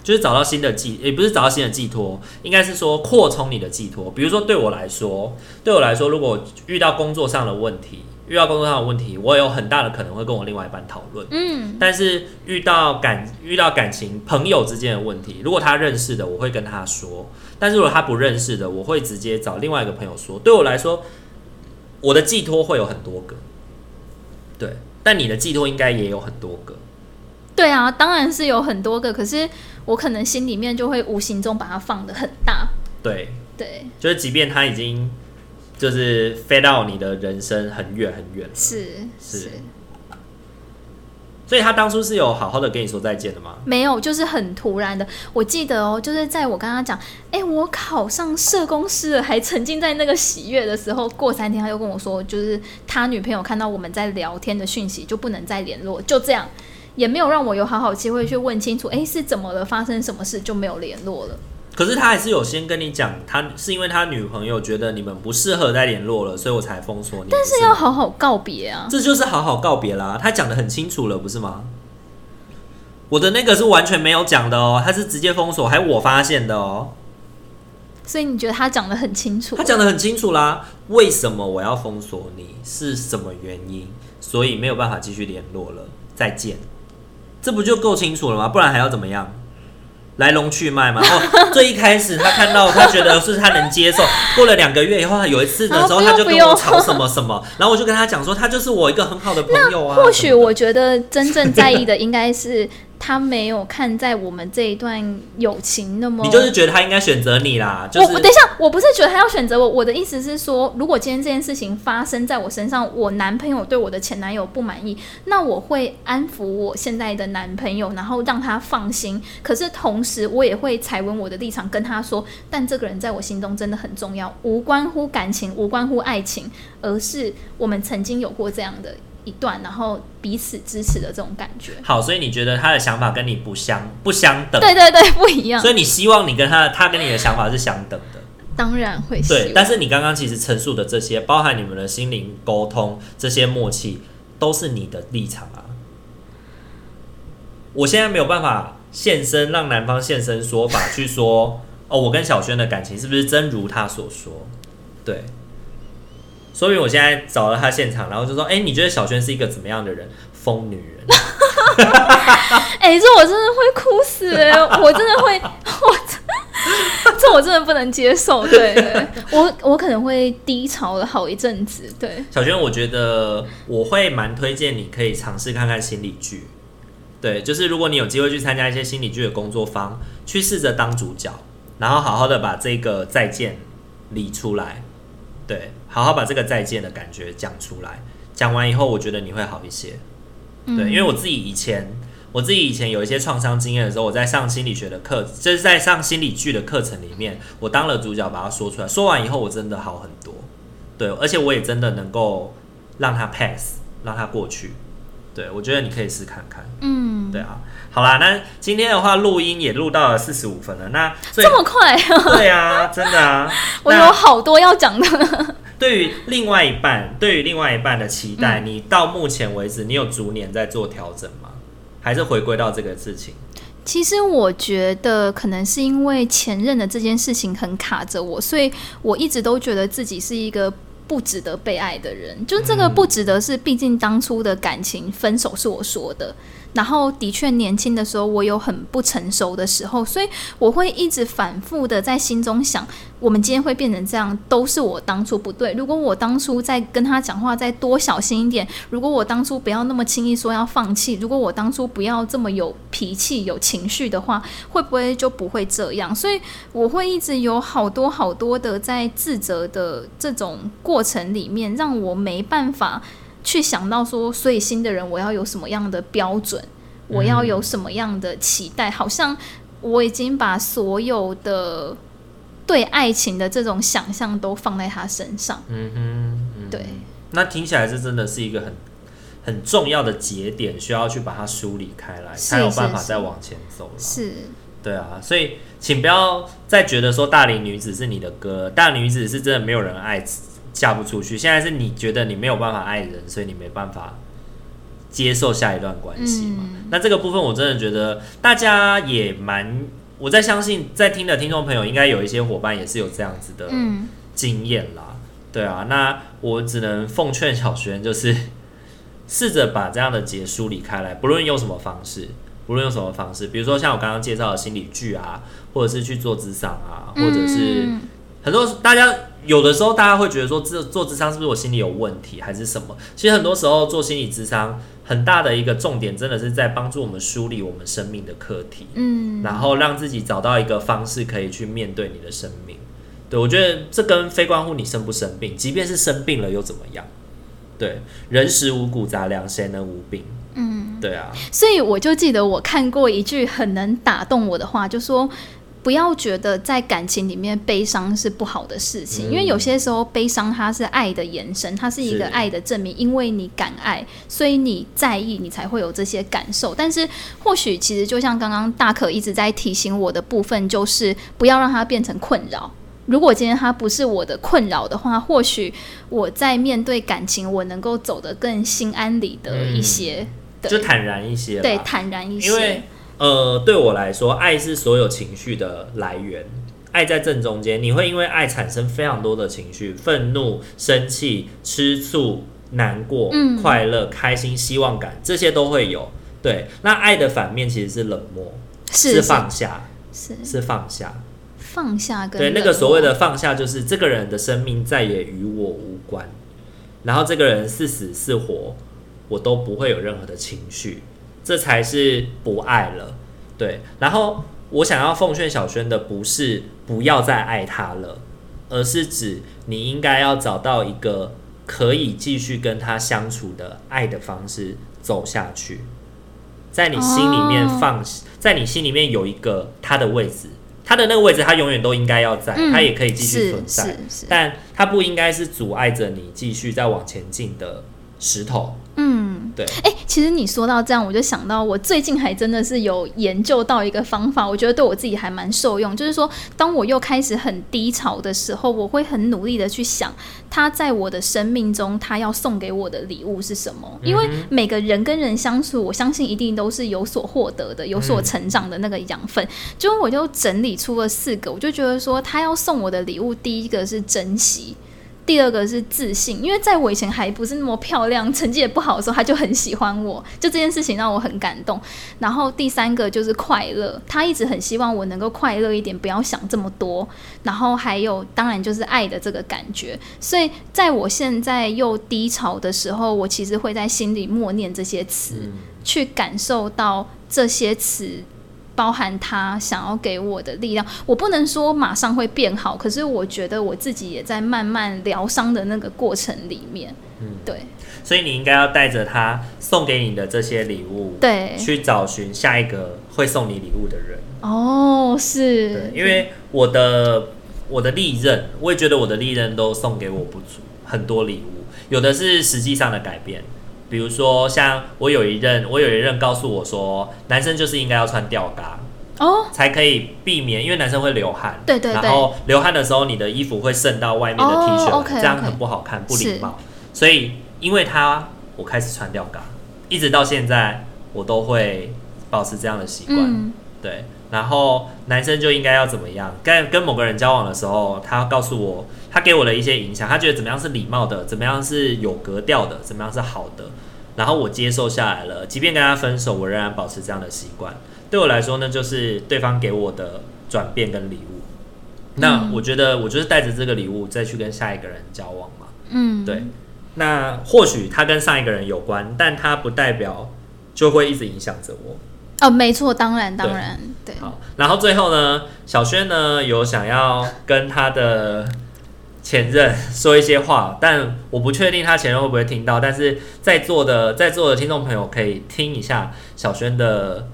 就是找到新的寄，也不是找到新的寄托，应该是说扩充你的寄托。比如说对我来说，对我来说，如果遇到工作上的问题，遇到工作上的问题，我有很大的可能会跟我另外一半讨论。嗯，但是遇到感遇到感情朋友之间的问题，如果他认识的，我会跟他说；但是如果他不认识的，我会直接找另外一个朋友说。对我来说，我的寄托会有很多个。对，但你的寄托应该也有很多个。对啊，当然是有很多个，可是我可能心里面就会无形中把它放得很大。对对，就是即便他已经就是飞到你的人生很远很远了，是是。是所以他当初是有好好的跟你说再见的吗？没有，就是很突然的。我记得哦，就是在我跟他讲，哎，我考上社工师了，还沉浸在那个喜悦的时候，过三天他又跟我说，就是他女朋友看到我们在聊天的讯息，就不能再联络，就这样，也没有让我有好好机会去问清楚，哎，是怎么了？发生什么事就没有联络了。可是他还是有先跟你讲，他是因为他女朋友觉得你们不适合再联络了，所以我才封锁你。但是要好好告别啊！这就是好好告别啦，他讲的很清楚了，不是吗？我的那个是完全没有讲的哦，他是直接封锁，还我发现的哦。所以你觉得他讲的很清楚？他讲的很清楚啦，为什么我要封锁你？是什么原因？所以没有办法继续联络了，再见。这不就够清楚了吗？不然还要怎么样？来龙去脉嘛，哦，[laughs] 最一开始他看到，他觉得是他能接受。过了两个月以后，有一次的时候，他就跟我吵什么什么，然后我就跟他讲说，他就是我一个很好的朋友啊。或许我觉得真正在意的应该是。他没有看在我们这一段友情那么，你就是觉得他应该选择你啦？就是、我等一下，我不是觉得他要选择我，我的意思是说，如果今天这件事情发生在我身上，我男朋友对我的前男友不满意，那我会安抚我现在的男朋友，然后让他放心。可是同时，我也会踩稳我的立场，跟他说，但这个人在我心中真的很重要，无关乎感情，无关乎爱情，而是我们曾经有过这样的。一段，然后彼此支持的这种感觉。好，所以你觉得他的想法跟你不相不相等？对对对，不一样。所以你希望你跟他，他跟你的想法是相等的。当然会对。但是你刚刚其实陈述的这些，包含你们的心灵沟通这些默契，都是你的立场啊。我现在没有办法现身，让男方现身说法去说哦，我跟小轩的感情是不是真如他所说？对。所以我现在找了他现场，然后就说：“哎、欸，你觉得小轩是一个怎么样的人？疯女人。[laughs] ”哎、欸，这我真的会哭死哎、欸！我真的会，我这我真的不能接受。对，对我我可能会低潮了好一阵子。对，小轩，我觉得我会蛮推荐你可以尝试看看心理剧。对，就是如果你有机会去参加一些心理剧的工作坊，去试着当主角，然后好好的把这个再见理出来。对，好好把这个再见的感觉讲出来。讲完以后，我觉得你会好一些。对，因为我自己以前，我自己以前有一些创伤经验的时候，我在上心理学的课，就是在上心理剧的课程里面，我当了主角，把它说出来。说完以后，我真的好很多。对，而且我也真的能够让它 pass，让它过去。对，我觉得你可以试看看。嗯，对啊。好啦，那今天的话录音也录到了四十五分了。那这么快？[laughs] 对啊，真的啊。[laughs] 我有好多要讲的。[laughs] 对于另外一半，对于另外一半的期待，嗯，你到目前为止，你有逐年在做调整吗？还是回归到这个事情？其实我觉得可能是因为前任的这件事情很卡着我，所以我一直都觉得自己是一个。不值得被爱的人，就这个不值得，是毕竟当初的感情分手是我说的。然后的确，年轻的时候我有很不成熟的时候，所以我会一直反复的在心中想：我们今天会变成这样，都是我当初不对。如果我当初再跟他讲话再多小心一点，如果我当初不要那么轻易说要放弃，如果我当初不要这么有脾气、有情绪的话，会不会就不会这样？所以我会一直有好多好多的在自责的这种过程里面，让我没办法。去想到说，所以新的人我要有什么样的标准，我要有什么样的期待？好像我已经把所有的对爱情的这种想象都放在他身上。嗯哼，对。那听起来这真的是一个很很重要的节点，需要去把它梳理开来，才有办法再往前走了。是，对啊。所以，请不要再觉得说大龄女子是你的歌，大龄女子是真的没有人爱。嫁不出去，现在是你觉得你没有办法爱人，所以你没办法接受下一段关系嘛？嗯。那这个部分我真的觉得大家也蛮，我在相信在听的听众朋友应该有一些伙伴也是有这样子的经验啦。对啊，那我只能奉劝小轩，就是 [laughs] 试着把这样的结梳理开来，不论用什么方式，不论用什么方式，比如说像我刚刚介绍的心理剧啊，或者是去做智商啊，或者是很多大家。有的时候，大家会觉得说，这做智商是不是我心里有问题，还是什么？其实很多时候做心理智商，很大的一个重点，真的是在帮助我们梳理我们生命的课题，嗯，然后让自己找到一个方式可以去面对你的生命。对，我觉得这跟非关乎你生不生病，即便是生病了又怎么样？对，人食五谷杂粮，谁能无病？嗯，对啊。所以我就记得我看过一句很能打动我的话，就说。不要觉得在感情里面悲伤是不好的事情，嗯，因为有些时候悲伤它是爱的延伸，它是一个爱的证明。因为你敢爱，所以你在意，你才会有这些感受。但是或许其实就像刚刚大可一直在提醒我的部分，就是不要让它变成困扰。如果今天它不是我的困扰的话，或许我在面对感情，我能够走得更心安理得一些，嗯，就坦然一些，对，坦然一些。呃，对我来说，爱是所有情绪的来源。爱在正中间，你会因为爱产生非常多的情绪：愤怒、生气、吃醋、难过、嗯、快乐、开心、希望感，这些都会有。对，那爱的反面其实是冷漠，是，是放下，是是放下，放下跟对那个所谓的放下，就是这个人的生命再也与我无关，然后这个人是死是活，我都不会有任何的情绪。这才是不爱了，对。然后我想要奉劝小轩的不是不要再爱他了，而是指你应该要找到一个可以继续跟他相处的爱的方式走下去，在你心里面放，在你心里面有一个他的位置，他的那个位置他永远都应该要在，他也可以继续存在，但他不应该是阻碍着你继续再往前进的石头。嗯嗯，对。哎、欸，其实你说到这样，我就想到我最近还真的是有研究到一个方法，我觉得对我自己还蛮受用。就是说，当我又开始很低潮的时候，我会很努力的去想，他在我的生命中，他要送给我的礼物是什么？因为每个人跟人相处，我相信一定都是有所获得的，有所成长的那个养分。就我就整理出了四个，我就觉得说，他要送我的礼物，第一个是珍惜。第二个是自信，因为在我以前还不是那么漂亮，成绩也不好的时候，他就很喜欢我，就这件事情让我很感动。然后第三个就是快乐，他一直很希望我能够快乐一点，不要想这么多。然后还有，当然就是爱的这个感觉。所以在我现在又低潮的时候，我其实会在心里默念这些词，去感受到这些词。包含他想要给我的力量，我不能说马上会变好，可是我觉得我自己也在慢慢疗伤的那个过程里面。嗯，对。所以你应该要带着他送给你的这些礼物，对，去找寻下一个会送你礼物的人。哦，是。对，因为我的我的利刃，我也觉得我的利刃都送给我不足很多礼物，有的是实际上的改变。比如说，像我有一任，我有一任告诉我说，男生就是应该要穿吊嘎哦，才可以避免，因为男生会流汗，对对对，然后流汗的时候，你的衣服会渗到外面的 T 恤，这样很不好看，不礼貌。所以，因为他，我开始穿吊嘎，一直到现在，我都会保持这样的习惯。嗯、对，然后男生就应该要怎么样？跟跟某个人交往的时候，他告诉我。他给我的一些影响，他觉得怎么样是礼貌的，怎么样是有格调的，怎么样是好的，然后我接受下来了。即便跟他分手，我仍然保持这样的习惯。对我来说呢，就是对方给我的转变跟礼物。那我觉得，我就是带着这个礼物再去跟下一个人交往嘛。嗯，对。那或许他跟上一个人有关，但他不代表就会一直影响着我。哦，没错，当然，当然，对。对。好，然后最后呢，小轩呢有想要跟他的。前任说一些话，但我不确定他前任会不会听到。但是在座的在座的听众朋友可以听一下小轩的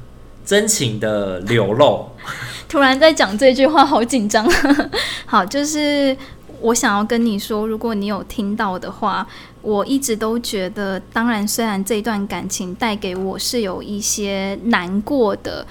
真情的流露。[laughs] 突然在讲这句话，好紧张。[laughs] 好，就是我想要跟你说，如果你有听到的话，我一直都觉得，当然，虽然这段感情带给我是有一些难过的。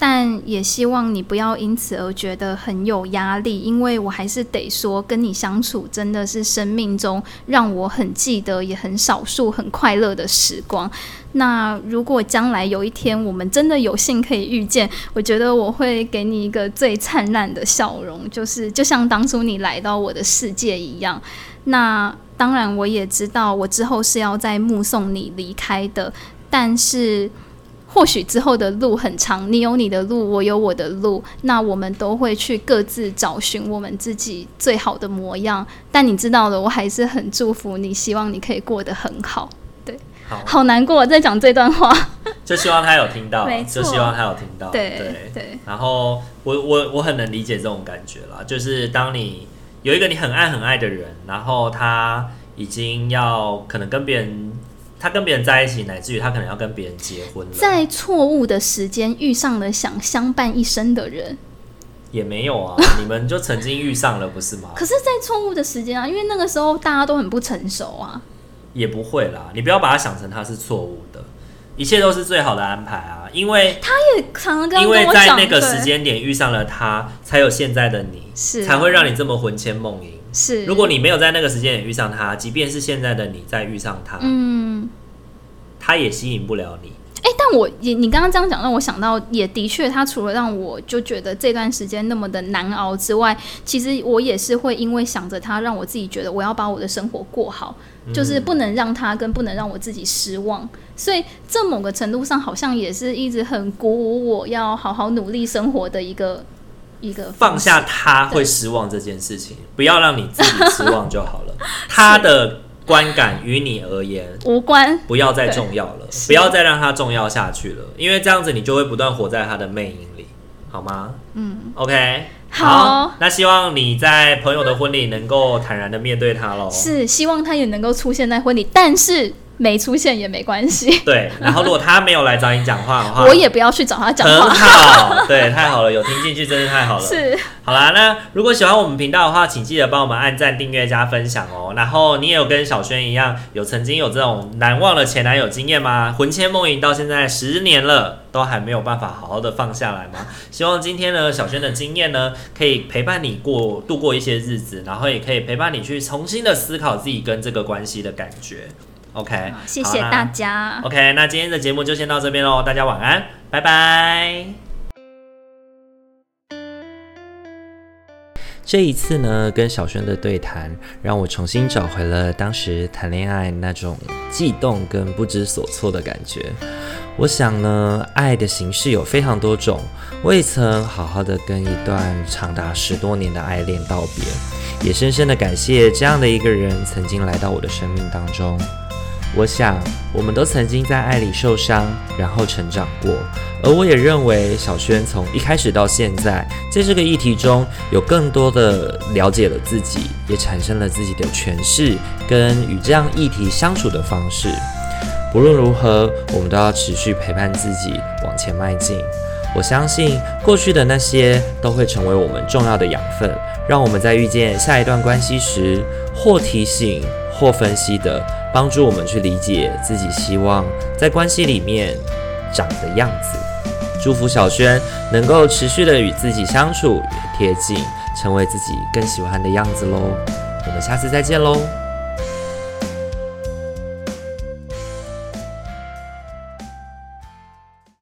但也希望你不要因此而觉得很有压力，因为我还是得说，跟你相处真的是生命中让我很记得也很少数很快乐的时光。那如果将来有一天我们真的有幸可以遇见，我觉得我会给你一个最灿烂的笑容，就是就像当初你来到我的世界一样。那当然，我也知道我之后是要再目送你离开的，但是。或许之后的路很长，你有你的路，我有我的路，那我们都会去各自找寻我们自己最好的模样。但你知道的，我还是很祝福你，希望你可以过得很好。对，好，好难过，在讲这段话，就希望他有听到，就希望他有听到。对对对。对然后我我我很能理解这种感觉啦，就是当你有一个你很爱很爱的人，然后他已经要可能跟别人。他跟别人在一起，乃至于他可能要跟别人结婚了，在错误的时间遇上了想相伴一生的人，也没有啊，[laughs] 你们就曾经遇上了，不是吗？可是，在错误的时间啊，因为那个时候大家都很不成熟啊，也不会啦，你不要把它想成他是错误的，一切都是最好的安排啊，因为他也常常跟因为在那个时间点遇上了他，才有现在的你，是、啊、才会让你这么魂牵梦萦。是，如果你没有在那个时间点遇上他，即便是现在的你再遇上他，嗯，他也吸引不了你。哎、欸，但我也你刚刚这样讲，让我想到，也的确，他除了让我就觉得这段时间那么的难熬之外，其实我也是会因为想着他，让我自己觉得我要把我的生活过好，嗯、就是不能让他跟不能让我自己失望。所以，这某个程度上，好像也是一直很鼓舞我要好好努力生活的一个。一个放下他会失望这件事情，不要让你自己失望就好了。[laughs] 他的观感与你而言无关，不要再重要了，不要再让他重要下去了，因为这样子你就会不断活在他的魅影里，好吗？嗯，OK，好，好，那希望你在朋友的婚礼能够坦然的面对他喽。是，希望他也能够出现在婚礼，但是没出现也没关系。[laughs] 对，然后如果他没有来找你讲话的话，[laughs] 我也不要去找他讲话。很好，对，[laughs] 太好了，有听进去真是太好了。是，好啦，那如果喜欢我们频道的话，请记得帮我们按赞、订阅、加分享哦。然后你也有跟小轩一样，有曾经有这种难忘的前男友经验吗？魂牵梦萦到现在十年了，都还没有办法好好的放下来吗？希望今天呢，小轩的经验呢，可以陪伴你过度过一些日子，然后也可以陪伴你去重新的思考自己跟这个关系的感觉。OK，谢谢大家。OK，那今天的节目就先到这边喽，大家晚安，拜拜。这一次呢，跟小轩的对谈，让我重新找回了当时谈恋爱那种悸动跟不知所措的感觉。我想呢，爱的形式有非常多种，我也曾好好的跟一段长达十多年的爱恋道别，也深深的感谢这样的一个人曾经来到我的生命当中。我想，我们都曾经在爱里受伤，然后成长过。而我也认为，小轩从一开始到现在，在这个议题中有更多的了解了自己，也产生了自己的诠释跟与这样议题相处的方式。不论如何，我们都要持续陪伴自己往前迈进。我相信，过去的那些都会成为我们重要的养分，让我们在遇见下一段关系时，或提醒，或分析的。帮助我们去理解自己希望在关系里面长的样子。祝福小轩能够持续的与自己相处，贴近，成为自己更喜欢的样子喽。我们下次再见喽。